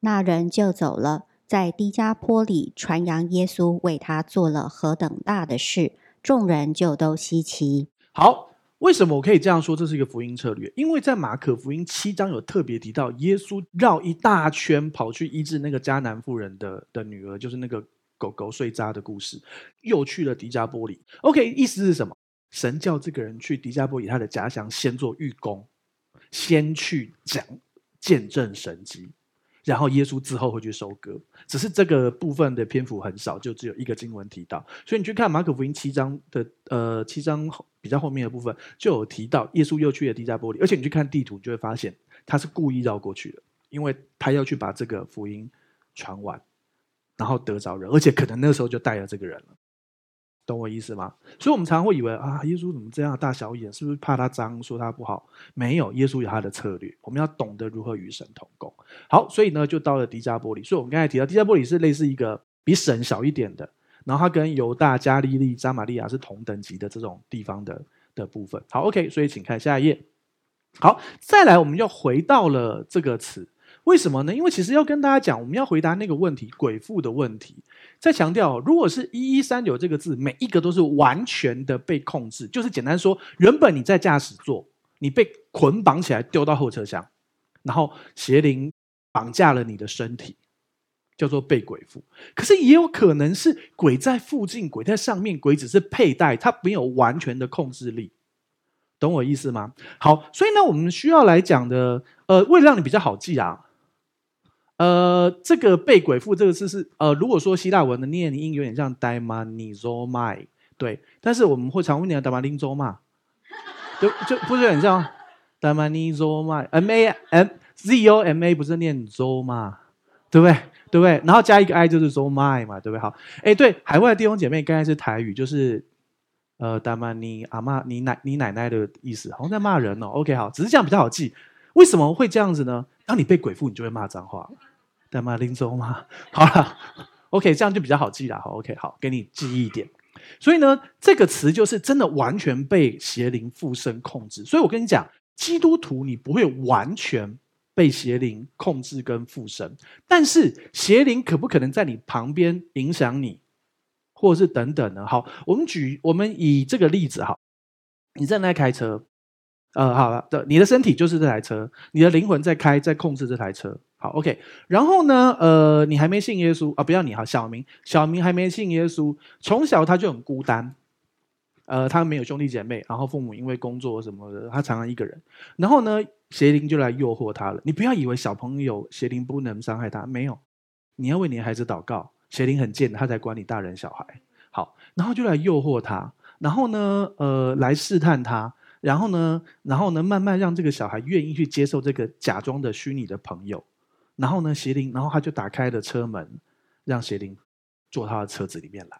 那人就走了，在低加坡里传扬耶稣为他做了何等大的事，众人就都稀奇。好。为什么我可以这样说？这是一个福音策略，因为在马可福音七章有特别提到，耶稣绕一大圈跑去医治那个迦南妇人的的女儿，就是那个狗狗睡渣的故事，又去了迪加波里。OK，意思是什么？神叫这个人去迪加波里他的家乡，先做预工，先去讲见证神迹。然后耶稣之后会去收割，只是这个部分的篇幅很少，就只有一个经文提到。所以你去看马可福音七章的呃七章比较后面的部分，就有提到耶稣又去了低加波里，而且你去看地图，你就会发现他是故意绕过去的，因为他要去把这个福音传完，然后得着人，而且可能那时候就带了这个人了。懂我意思吗？所以，我们常常会以为啊，耶稣怎么这样大小眼？是不是怕他脏，说他不好？没有，耶稣有他的策略。我们要懂得如何与神同工。好，所以呢，就到了迪加波里。所以我们刚才提到，迪加波里是类似一个比省小一点的，然后它跟犹大、加利利、撒玛利亚是同等级的这种地方的的部分。好，OK，所以请看下一页。好，再来，我们又回到了这个词。为什么呢？因为其实要跟大家讲，我们要回答那个问题，鬼父的问题。再强调，如果是一一三九这个字，每一个都是完全的被控制，就是简单说，原本你在驾驶座，你被捆绑起来丢到后车厢，然后邪灵绑架了你的身体，叫做被鬼附。可是也有可能是鬼在附近，鬼在上面，鬼只是佩戴，它没有完全的控制力。懂我意思吗？好，所以呢，我们需要来讲的，呃，为了让你比较好记啊。呃，这个被鬼附这个字是呃，如果说希腊文的念音有点像 daimonizoomai 对，但是我们会常问你 d a m o n i z o m a 就就不是很像 d a m o n i z o m a m a m z o m a 不是念 zoma，？对不对？对不对？然后加一个 i 就是 z o m a i 嘛，对不对？好，哎，对，海外的弟兄姐妹刚才是台语，就是呃 d a m o n i 阿妈，你奶你奶奶的意思，好像在骂人哦。OK，好，只是这样比较好记。为什么会这样子呢？当你被鬼附，你就会骂脏话。在吗？林州吗？好了，OK，这样就比较好记了。好，OK，好，给你记忆一点。所以呢，这个词就是真的完全被邪灵附身控制。所以我跟你讲，基督徒你不会完全被邪灵控制跟附身，但是邪灵可不可能在你旁边影响你，或者是等等呢？好，我们举我们以这个例子哈，你正在开车，呃，好了，的，你的身体就是这台车，你的灵魂在开，在控制这台车。好，OK。然后呢，呃，你还没信耶稣啊？不要你哈，小明，小明还没信耶稣，从小他就很孤单，呃，他没有兄弟姐妹，然后父母因为工作什么的，他常常一个人。然后呢，邪灵就来诱惑他了。你不要以为小朋友邪灵不能伤害他，没有，你要为你的孩子祷告，邪灵很贱，他才管你大人小孩。好，然后就来诱惑他，然后呢，呃，来试探他，然后呢，然后呢，慢慢让这个小孩愿意去接受这个假装的虚拟的朋友。然后呢，邪灵，然后他就打开了车门，让邪灵坐他的车子里面来。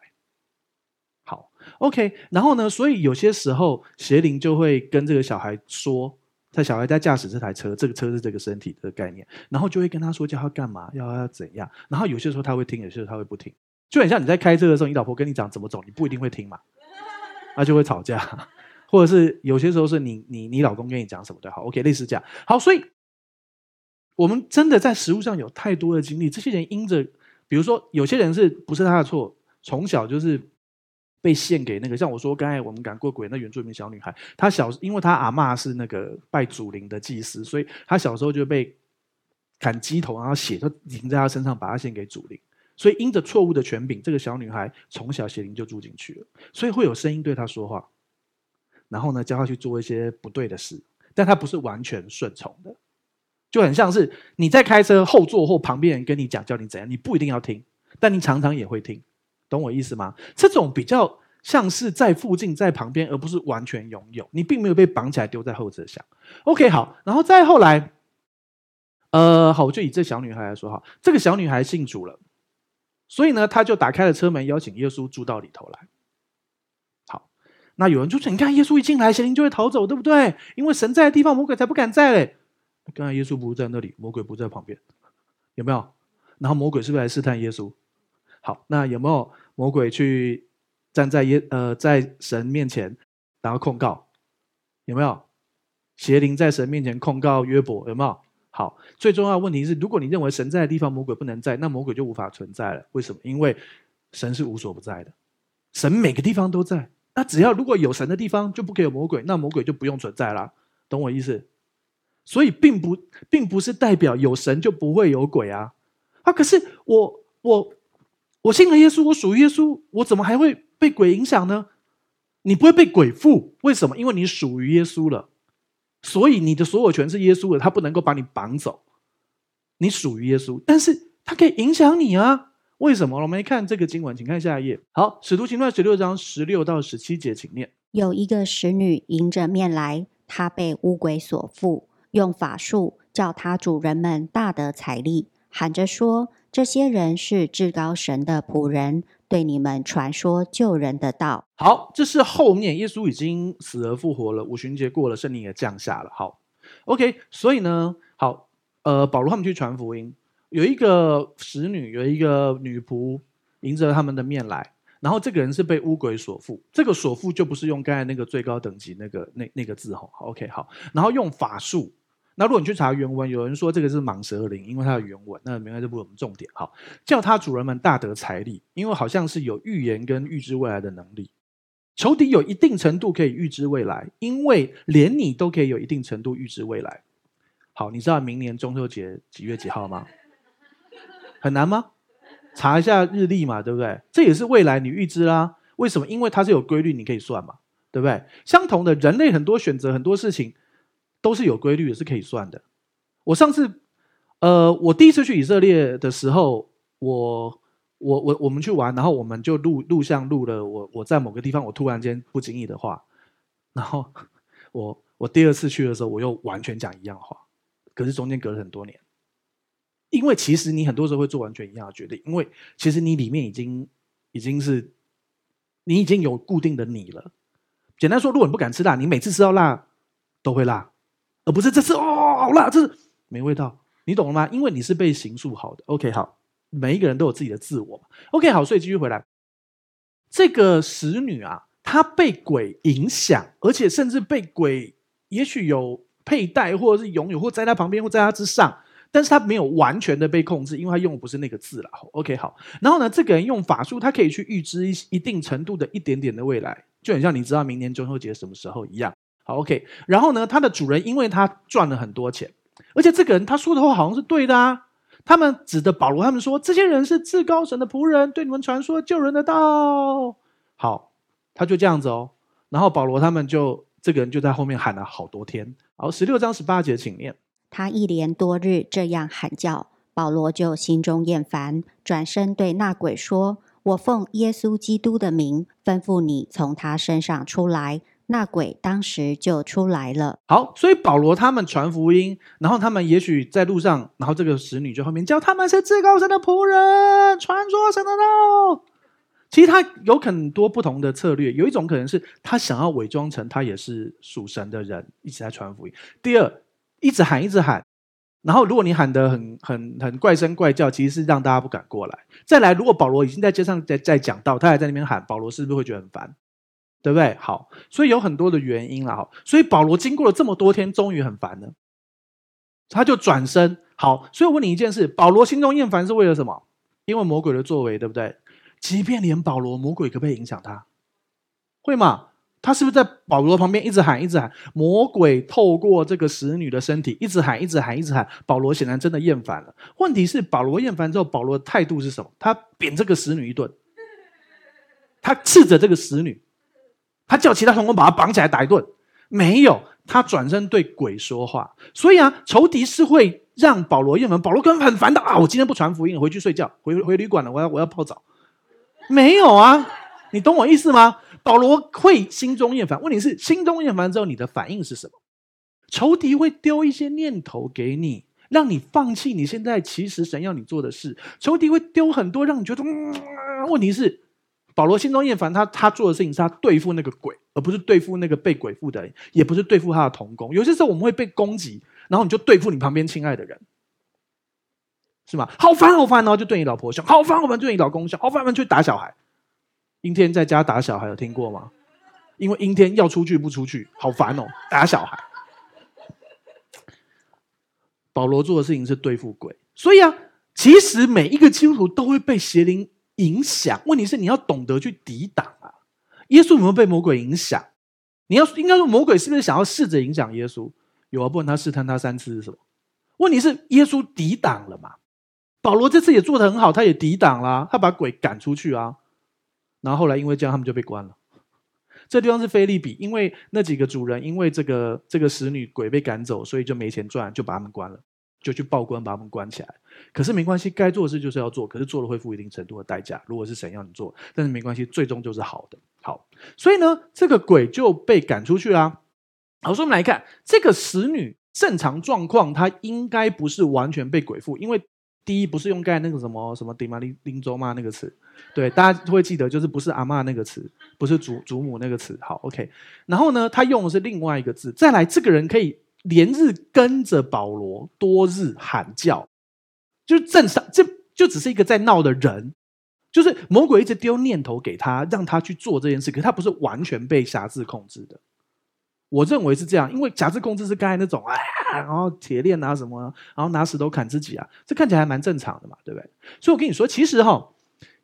好，OK。然后呢，所以有些时候邪灵就会跟这个小孩说，他小孩在驾驶这台车，这个车是这个身体的概念，然后就会跟他说叫他干嘛，要要怎样。然后有些时候他会听，有些时候他会不听，就很像你在开车的时候，你老婆跟你讲怎么走，你不一定会听嘛，那就会吵架。或者是有些时候是你你你老公跟你讲什么的，好，OK，类似这样。好，所以。我们真的在实务上有太多的经历，这些人因着，比如说有些人是不是他的错，从小就是被献给那个，像我说刚才我们赶过鬼那原住民小女孩，她小因为她阿嬷是那个拜祖灵的祭司，所以她小时候就被砍鸡头，然后血都淋在她身上，把她献给祖灵，所以因着错误的权柄，这个小女孩从小邪灵就住进去了，所以会有声音对她说话，然后呢教她去做一些不对的事，但她不是完全顺从的。就很像是你在开车后座或旁边人跟你讲叫你怎样，你不一定要听，但你常常也会听，懂我意思吗？这种比较像是在附近在旁边，而不是完全拥有，你并没有被绑起来丢在后车厢。OK，好，然后再后来，呃，好，我就以这小女孩来说哈，这个小女孩信主了，所以呢，她就打开了车门，邀请耶稣住到里头来。好，那有人就说：“你看，耶稣一进来，邪灵就会逃走，对不对？因为神在的地方，魔鬼才不敢在嘞。刚才耶稣不在那里，魔鬼不在旁边，有没有？然后魔鬼是不是来试探耶稣？好，那有没有魔鬼去站在耶呃在神面前，然后控告？有没有？邪灵在神面前控告约伯，有没有？好，最重要的问题是，如果你认为神在的地方，魔鬼不能在，那魔鬼就无法存在了。为什么？因为神是无所不在的，神每个地方都在。那只要如果有神的地方，就不可以有魔鬼，那魔鬼就不用存在了。懂我意思？所以并不并不是代表有神就不会有鬼啊。啊，可是我我我信了耶稣，我属于耶稣，我怎么还会被鬼影响呢？你不会被鬼附，为什么？因为你属于耶稣了。所以你的所有权是耶稣的，他不能够把你绑走。你属于耶稣，但是他可以影响你啊？为什么？我们来看这个经文，请看下一页。好，使徒行传十六章十六到十七节，请念。有一个使女迎着面来，她被乌鬼所附，用法术叫他主人们大得财力，喊着说：“这些人是至高神的仆人。”对你们传说救人的道。好，这是后面耶稣已经死而复活了，五旬节过了，圣灵也降下了。好，OK，所以呢，好，呃，保罗他们去传福音，有一个使女，有一个女仆迎着他们的面来，然后这个人是被乌鬼所附，这个所附就不是用刚才那个最高等级那个那那个字吼，OK，好，然后用法术。那如果你去查原文，有人说这个是蟒蛇灵，因为它的原文，那明白这不是我们重点。好，叫他主人们大得财力，因为好像是有预言跟预知未来的能力。仇敌有一定程度可以预知未来，因为连你都可以有一定程度预知未来。好，你知道明年中秋节几月几号吗？很难吗？查一下日历嘛，对不对？这也是未来你预知啦。为什么？因为它是有规律，你可以算嘛，对不对？相同的，人类很多选择很多事情。都是有规律的，是可以算的。我上次，呃，我第一次去以色列的时候，我我我我们去玩，然后我们就录录像录了我我在某个地方，我突然间不经意的话，然后我我第二次去的时候，我又完全讲一样话，可是中间隔了很多年，因为其实你很多时候会做完全一样的决定，因为其实你里面已经已经是你已经有固定的你了。简单说，如果你不敢吃辣，你每次吃到辣都会辣。不是这次哦，好辣，这是没味道，你懂了吗？因为你是被刑诉好的。OK，好，每一个人都有自己的自我。OK，好，所以继续回来，这个使女啊，她被鬼影响，而且甚至被鬼，也许有佩戴，或者是拥有，或在她旁边，或在她之上，但是她没有完全的被控制，因为她用的不是那个字了。OK，好，然后呢，这个人用法术，他可以去预知一一定程度的一点点的未来，就很像你知道明年中秋节什么时候一样。好，OK，然后呢，他的主人因为他赚了很多钱，而且这个人他说的话好像是对的啊。他们指的保罗，他们说这些人是至高神的仆人，对你们传说救人的道。好，他就这样子哦。然后保罗他们就这个人就在后面喊了好多天。好，十六章十八节，请念。他一连多日这样喊叫，保罗就心中厌烦，转身对那鬼说：“我奉耶稣基督的名吩咐你从他身上出来。”那鬼当时就出来了。好，所以保罗他们传福音，然后他们也许在路上，然后这个使女就后面叫他们是至高神的仆人，传说神的道。其实他有很多不同的策略，有一种可能是他想要伪装成他也是属神的人，一直在传福音。第二，一直喊一直喊，然后如果你喊得很很很怪声怪叫，其实是让大家不敢过来。再来，如果保罗已经在街上在在讲道，他还在那边喊，保罗是不是会觉得很烦？对不对？好，所以有很多的原因了哈。所以保罗经过了这么多天，终于很烦了，他就转身。好，所以我问你一件事：保罗心中厌烦是为了什么？因为魔鬼的作为，对不对？即便连保罗，魔鬼可不可以影响他？会吗？他是不是在保罗旁边一直喊，一直喊？魔鬼透过这个使女的身体，一直喊，一直喊，一直喊。保罗显然真的厌烦了。问题是，保罗厌烦之后，保罗的态度是什么？他扁这个使女一顿，他斥责这个使女。他叫其他同工把他绑起来打一顿，没有，他转身对鬼说话。所以啊，仇敌是会让保罗厌烦，保罗根本很烦的啊！我今天不传福音了，回去睡觉，回 回旅馆了，我要我要泡澡。没有啊，你懂我意思吗？保罗会心中厌烦，问题是心中厌烦之后，你的反应是什么？仇敌会丢一些念头给你，让你放弃你现在其实神要你做的事。仇敌会丢很多，让你觉得，嗯，问题是。保罗心中厌烦他，他做的事情是他对付那个鬼，而不是对付那个被鬼附的人，也不是对付他的同工。有些时候我们会被攻击，然后你就对付你旁边亲爱的人，是吗？好烦好烦，然后就对你老婆凶，好烦好烦，对你老公凶，好烦烦去打小孩。阴天在家打小孩，有听过吗？因为阴天要出去不出去，好烦哦，打小孩。保罗做的事情是对付鬼，所以啊，其实每一个基督徒都会被邪灵影响。问题是你要懂得去抵挡啊。耶稣有没有被魔鬼影响？你要应该说魔鬼是不是想要试着影响耶稣？有啊，不然他试探他三次是什么？问题是耶稣抵挡了嘛？保罗这次也做得很好，他也抵挡了，他把鬼赶出去啊。然后后来因为这样，他们就被关了。这地方是菲利比，因为那几个主人因为这个这个使女鬼被赶走，所以就没钱赚，就把他们关了，就去报官把他们关起来。可是没关系，该做的事就是要做，可是做了会付一定程度的代价。如果是神要你做，但是没关系，最终就是好的。好，所以呢，这个鬼就被赶出去啦。好，所以我们来看这个使女正常状况，她应该不是完全被鬼附，因为。第一不是用盖那个什么什么丁玛林林州嘛那个词，对，大家会记得，就是不是阿嬷那个词，不是祖祖母那个词。好，OK。然后呢，他用的是另外一个字。再来，这个人可以连日跟着保罗，多日喊叫，就是正常，这就，只是一个在闹的人，就是魔鬼一直丢念头给他，让他去做这件事，可他不是完全被辖制控制的。我认为是这样，因为辖制控制是刚才那种，啊，然后铁链啊什么，然后拿石头砍自己啊，这看起来还蛮正常的嘛，对不对？所以我跟你说，其实哈，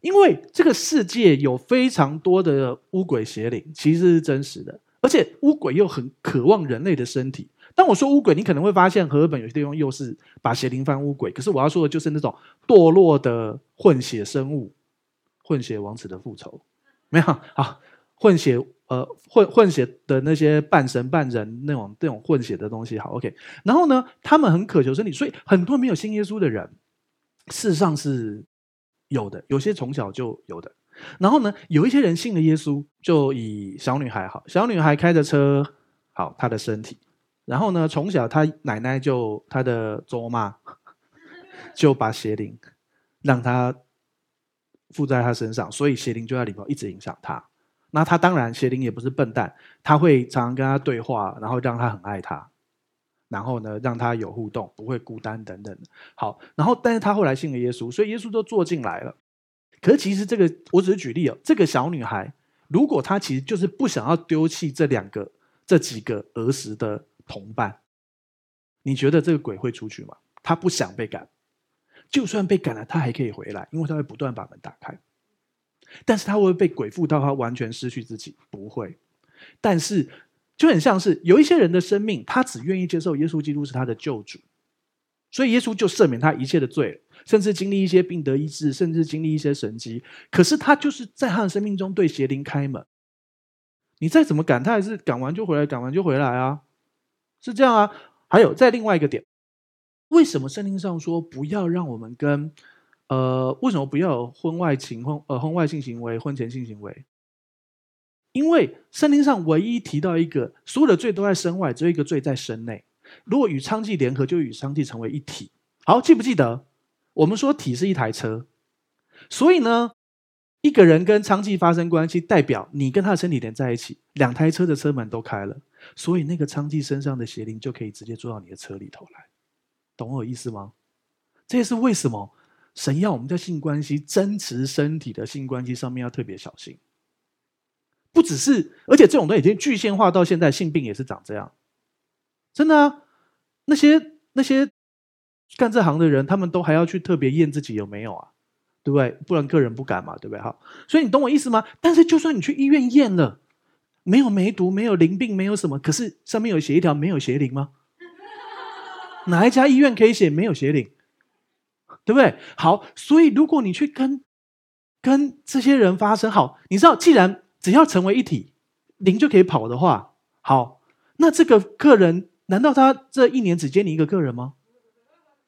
因为这个世界有非常多的乌鬼邪灵，其实是真实的，而且乌鬼又很渴望人类的身体。当我说污鬼，你可能会发现和本有些地方又是把邪灵翻污鬼，可是我要说的就是那种堕落的混血生物，混血王子的复仇，没有啊？混血。呃，混混血的那些半神半人那种那种混血的东西，好，OK。然后呢，他们很渴求身体，所以很多没有信耶稣的人，事实上是有的，有些从小就有的。然后呢，有一些人信了耶稣，就以小女孩好，小女孩开着车，好，她的身体。然后呢，从小他奶奶就他的祖妈就把邪灵让他附在他身上，所以邪灵就在里头一直影响他。那他当然，邪灵也不是笨蛋，他会常常跟他对话，然后让他很爱他，然后呢，让他有互动，不会孤单等等。好，然后但是他后来信了耶稣，所以耶稣都坐进来了。可是其实这个，我只是举例哦。这个小女孩，如果她其实就是不想要丢弃这两个、这几个儿时的同伴，你觉得这个鬼会出去吗？他不想被赶，就算被赶了，他还可以回来，因为他会不断把门打开。但是他会被鬼附到他完全失去自己？不会。但是就很像是有一些人的生命，他只愿意接受耶稣基督是他的救主，所以耶稣就赦免他一切的罪，甚至经历一些病得医治，甚至经历一些神迹。可是他就是在他的生命中对邪灵开门。你再怎么赶，他还是赶完就回来，赶完就回来啊，是这样啊。还有在另外一个点，为什么圣经上说不要让我们跟？呃，为什么不要婚外情、婚呃婚外性行为、婚前性行为？因为圣经上唯一提到一个，所有的罪都在身外，只有一个罪在身内。如果与娼妓联合，就与娼妓成为一体。好，记不记得？我们说体是一台车，所以呢，一个人跟娼妓发生关系，代表你跟他的身体连在一起，两台车的车门都开了，所以那个娼妓身上的邪灵就可以直接坐到你的车里头来，懂我意思吗？这也是为什么。神要我们在性关系、真实身体的性关系上面要特别小心，不只是，而且这种都已经具现化到现在，性病也是长这样，真的啊！那些那些干这行的人，他们都还要去特别验自己有没有啊，对不对？不然个人不敢嘛，对不对？好，所以你懂我意思吗？但是就算你去医院验了，没有梅毒，没有淋病，没有什么，可是上面有写一条没有邪灵吗？哪一家医院可以写没有邪灵？对不对？好，所以如果你去跟跟这些人发生好，你知道，既然只要成为一体，灵就可以跑的话，好，那这个客人难道他这一年只接你一个客人吗？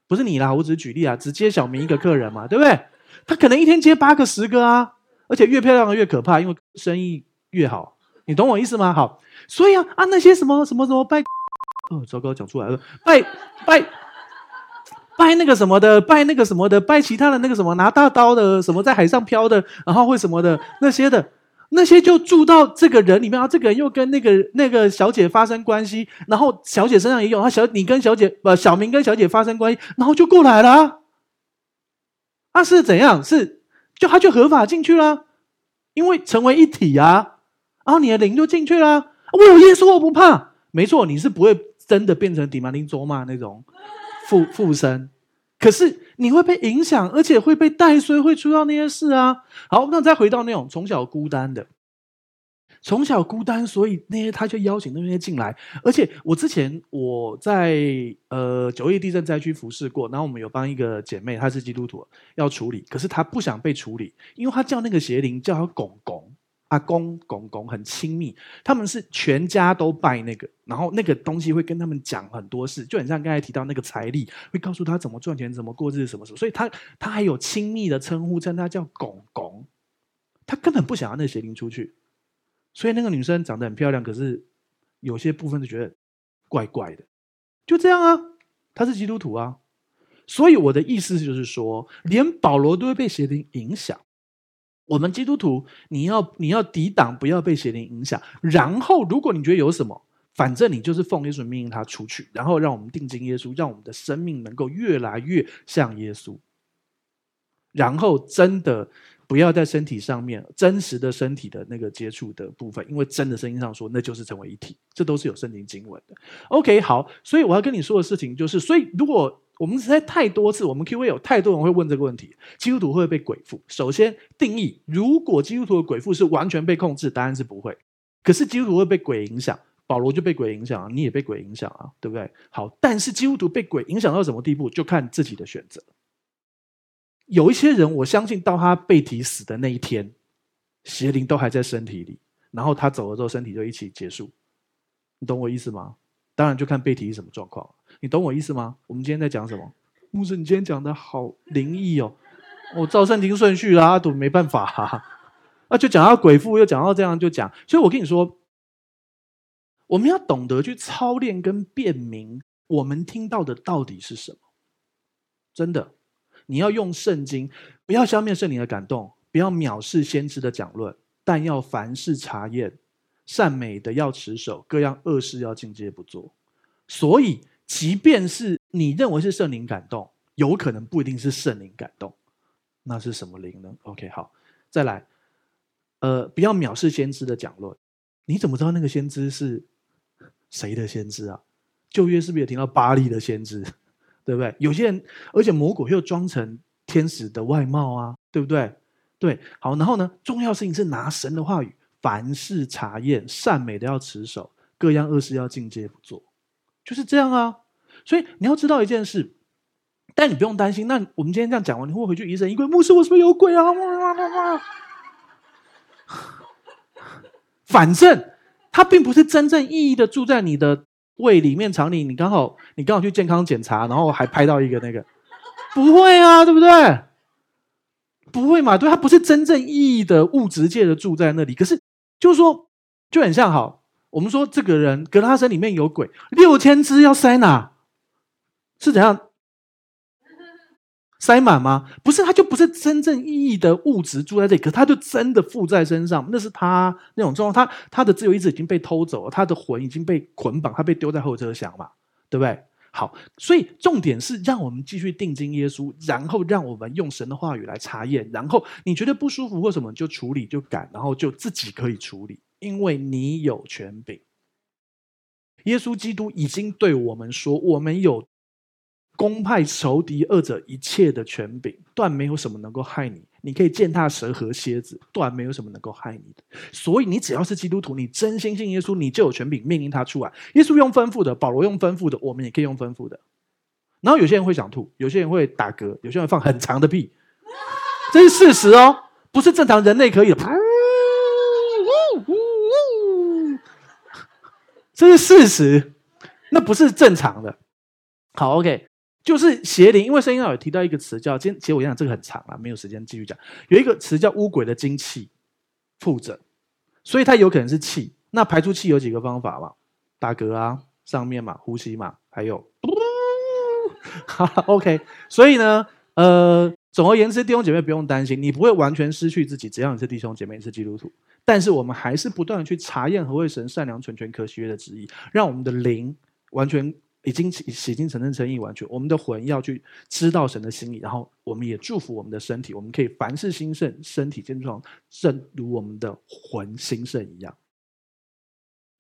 不是你啦，我只是举例啊，只接小明一个客人嘛，对不对？他可能一天接八个、十个啊，而且越漂亮的越可怕，因为生意越好，你懂我意思吗？好，所以啊啊那些什么什么什么拜，哦，糟糕，讲出来了，拜 拜。拜那个什么的，拜那个什么的，拜其他的那个什么拿大刀的，什么在海上飘的，然后会什么的那些的，那些就住到这个人里面，啊这个人又跟那个那个小姐发生关系，然后小姐身上也有，啊小你跟小姐呃小明跟小姐发生关系，然后就过来了啊，啊是怎样？是就他就合法进去了，因为成为一体啊，然后你的灵就进去了。我有耶稣，我不怕。没错，你是不会真的变成底马丁卓玛那种附附身。可是你会被影响，而且会被带衰，会出到那些事啊。好，那再回到那种从小孤单的，从小孤单，所以那些他就邀请那些进来。而且我之前我在呃九一地震灾区服侍过，然后我们有帮一个姐妹，她是基督徒，要处理，可是她不想被处理，因为她叫那个邪灵叫她公公。阿公公公很亲密，他们是全家都拜那个，然后那个东西会跟他们讲很多事，就很像刚才提到那个财力，会告诉他怎么赚钱、怎么过日子、什么什么，所以他他还有亲密的称呼，称他叫公公，他根本不想要那邪灵出去，所以那个女生长得很漂亮，可是有些部分就觉得怪怪的，就这样啊，他是基督徒啊，所以我的意思就是说，连保罗都会被邪灵影响。我们基督徒，你要你要抵挡，不要被邪灵影响。然后，如果你觉得有什么，反正你就是奉耶稣命令他出去，然后让我们定睛耶稣，让我们的生命能够越来越像耶稣。然后，真的不要在身体上面真实的身体的那个接触的部分，因为真的圣经上说，那就是成为一体，这都是有圣经经文的。OK，好，所以我要跟你说的事情就是，所以如果。我们实在太多次，我们 Q&A 有太多人会问这个问题：基督徒会不会被鬼附？首先定义，如果基督徒的鬼附是完全被控制，答案是不会。可是基督徒会被鬼影响，保罗就被鬼影响啊，你也被鬼影响啊，对不对？好，但是基督徒被鬼影响到什么地步，就看自己的选择。有一些人，我相信到他被提死的那一天，邪灵都还在身体里，然后他走了之后，身体就一起结束。你懂我意思吗？当然就看被提是什么状况。你懂我意思吗？我们今天在讲什么？牧师，你今天讲的好灵异哦！我照圣经顺序啦，都没办法啊，啊就讲到鬼父，又讲到这样就讲。所以我跟你说，我们要懂得去操练跟辨明我们听到的到底是什么。真的，你要用圣经，不要消灭圣灵的感动，不要藐视先知的讲论，但要凡事查验，善美的要持守，各样恶事要禁戒不做。所以。即便是你认为是圣灵感动，有可能不一定是圣灵感动，那是什么灵呢？OK，好，再来，呃，不要藐视先知的讲论。你怎么知道那个先知是谁的先知啊？旧约是不是也听到巴利的先知？对不对？有些人，而且魔鬼又装成天使的外貌啊，对不对？对，好，然后呢，重要事情是拿神的话语，凡事查验，善美的要持守，各样恶事要禁戒不做。就是这样啊，所以你要知道一件事，但你不用担心。那我们今天这样讲完，你会回去疑神疑鬼，牧师，我是不是有鬼啊？反正他并不是真正意义的住在你的胃里面、肠里。你刚好你刚好去健康检查，然后还拍到一个那个，不会啊，对不对？不会嘛？对，他不是真正意义的物质界的住在那里。可是就是说，就很像好。我们说这个人格拉森里面有鬼，六千只要塞哪？是怎样？塞满吗？不是，他就不是真正意义的物质住在这里，可他就真的附在身上，那是他那种状况。他他的自由意志已经被偷走了，他的魂已经被捆绑，他被丢在后车厢嘛，对不对？好，所以重点是让我们继续定睛耶稣，然后让我们用神的话语来查验，然后你觉得不舒服或什么就处理就改，然后就自己可以处理。因为你有权柄，耶稣基督已经对我们说：“我们有公派仇敌恶者一切的权柄，断没有什么能够害你。你可以践踏蛇和蝎子，断没有什么能够害你的。所以，你只要是基督徒，你真心信耶稣，你就有权柄命令他出来。耶稣用吩咐的，保罗用吩咐的，我们也可以用吩咐的。然后，有些人会想吐，有些人会打嗝，有些人放很长的屁，这是事实哦，不是正常人类可以的。”这是事实，那不是正常的。好，OK，就是邪灵，因为圣经上有提到一个词叫“今”，其实我跟你讲这个很长啊，没有时间继续讲。有一个词叫“污鬼的精气附着”，所以它有可能是气。那排出气有几个方法嘛？打嗝啊，上面嘛，呼吸嘛，还有，哈哈，OK。所以呢，呃，总而言之，弟兄姐妹不用担心，你不会完全失去自己，只要你是弟兄姐妹，你是基督徒。但是我们还是不断的去查验何为神善良、纯全、可喜悦的旨意，让我们的灵完全已经洗洗净、成圣、称义完全。我们的魂要去知道神的心意，然后我们也祝福我们的身体，我们可以凡事兴盛，身体健壮，正如我们的魂兴盛一样。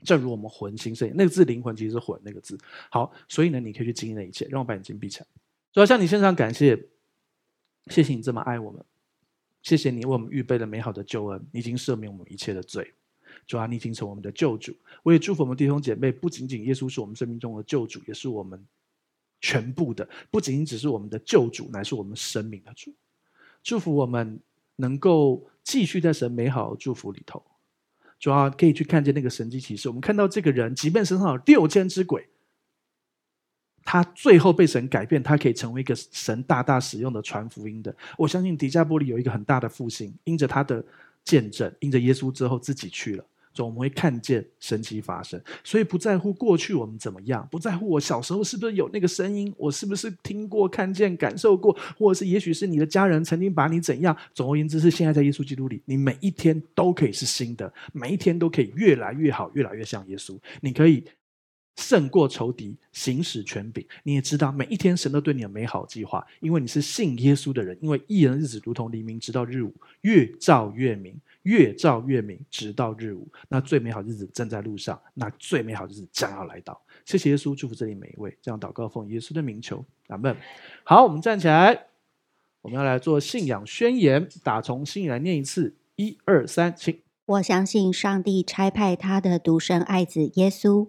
正如我们魂兴盛，那个字灵魂其实是魂那个字。好，所以呢，你可以去经历那一切。让我把眼睛闭起来。主要向你献上感谢，谢谢你这么爱我们，谢谢你为我们预备了美好的救恩，已经赦免我们一切的罪。主啊，你已经成我们的救主。我也祝福我们弟兄姐妹，不仅仅耶稣是我们生命中的救主，也是我们全部的，不仅仅只是我们的救主，乃是我们生命的主。祝福我们能够继续在神美好的祝福里头。主要可以去看见那个神迹奇事。我们看到这个人，即便身上有六千只鬼，他最后被神改变，他可以成为一个神大大使用的传福音的。我相信迪加波利有一个很大的复兴，因着他的见证，因着耶稣之后自己去了。我们会看见神奇发生，所以不在乎过去我们怎么样，不在乎我小时候是不是有那个声音，我是不是听过、看见、感受过，或者是也许是你的家人曾经把你怎样。总而言之，是现在在耶稣基督里，你每一天都可以是新的，每一天都可以越来越好，越来越像耶稣。你可以胜过仇敌，行使权柄。你也知道，每一天神都对你有美好计划，因为你是信耶稣的人。因为一人的日子如同黎明，直到日午，越照越明。越照越明，直到日午。那最美好日子正在路上，那最美好日子将要来到。谢谢耶稣，祝福这里每一位。这样祷告，奉耶稣的名求，阿门。好，我们站起来，我们要来做信仰宣言，打从心里来念一次，一二三，请。我相信上帝差派他的独生爱子耶稣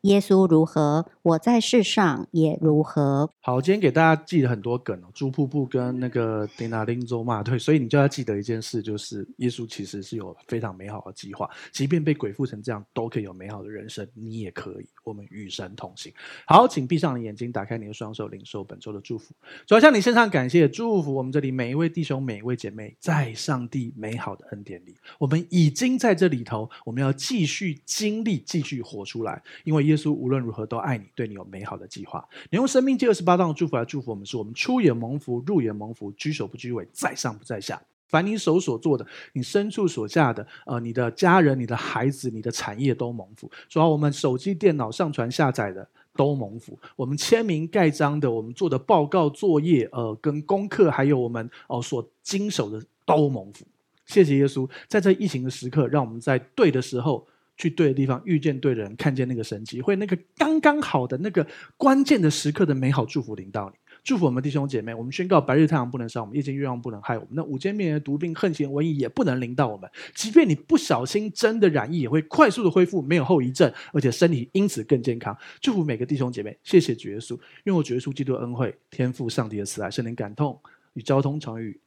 耶稣如何，我在世上也如何。好，今天给大家记了很多梗哦，猪瀑布跟那个迪纳林州骂 对，所以你就要记得一件事，就是耶稣其实是有非常美好的计划，即便被鬼附成这样，都可以有美好的人生，你也可以。我们与神同行。好，请闭上眼睛，打开你的双手，领受本周的祝福。主要向你献上感谢，祝福我们这里每一位弟兄、每一位姐妹，在上帝美好的恩典里，我们已经在这里头，我们要继续经历，继续活出来，因为。耶稣无论如何都爱你，对你有美好的计划。你用生命记二十八章的祝福来祝福我们，是我们出也蒙福，入也蒙福，居首不居尾，在上不在下。凡你手所做的，你牲畜所下的，呃，你的家人、你的孩子、你的产业都蒙福。主要我们手机、电脑上传下载的都蒙福，我们签名盖章的，我们做的报告作业，呃，跟功课，还有我们哦、所经手的都蒙福。谢谢耶稣，在这疫情的时刻，让我们在对的时候。去对的地方，遇见对的人，看见那个神迹，会那个刚刚好的那个关键的时刻的美好祝福临到你。祝福我们弟兄姐妹，我们宣告：白日太阳不能伤我们，夜间月亮不能害我们。那午间灭的毒病、横行瘟疫也不能临到我们。即便你不小心真的染疫，也会快速的恢复，没有后遗症，而且身体因此更健康。祝福每个弟兄姐妹，谢谢主耶稣，愿我主耶稣基督的恩惠、天赋上帝的慈爱、圣灵感动与交通常与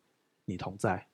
你同在，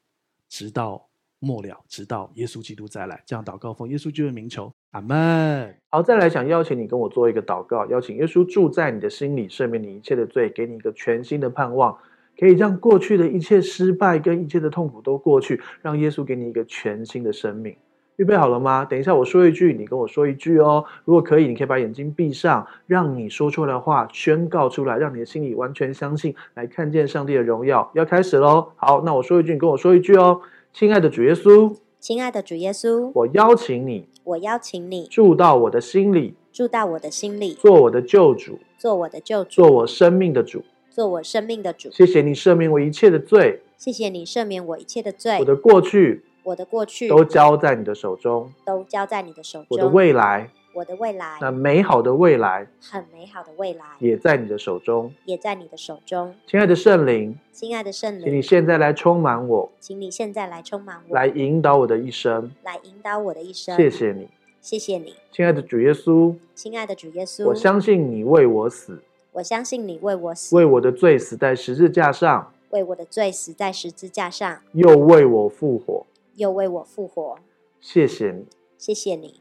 直到。末了，直到耶稣基督再来，这样祷告奉耶稣基督的名求，阿门。好，再来想邀请你跟我做一个祷告，邀请耶稣住在你的心里，赦免你一切的罪，给你一个全新的盼望，可以让过去的一切失败跟一切的痛苦都过去，让耶稣给你一个全新的生命。预备好了吗？等一下我说一句，你跟我说一句哦。如果可以，你可以把眼睛闭上，让你说出来的话宣告出来，让你的心里完全相信，来看见上帝的荣耀。要开始喽！好，那我说一句，你跟我说一句哦。亲爱的主耶稣，亲爱的主耶稣，我邀请你，我邀请你住到我的心里，住到我的心里，做我的救主，做我的救主，做我生命的主，做我生命的主。谢谢你赦免我一切的罪，谢谢你赦免我一切的罪。我的过去，我的过去都交在你的手中，都交在你的手中。我的未来。我的未来，那美好的未来，很美好的未来，也在你的手中，也在你的手中。亲爱的圣灵，亲爱的圣灵，请你现在来充满我，请你现在来充满我，来引导我的一生，来引导我的一生。谢谢你，谢谢你，亲爱的主耶稣，亲爱的主耶稣，我相信你为我死，我相信你为我死，为我的罪死在十字架上，为我的罪死在十字架上，又为我复活，又为我复活。谢谢你，谢谢你。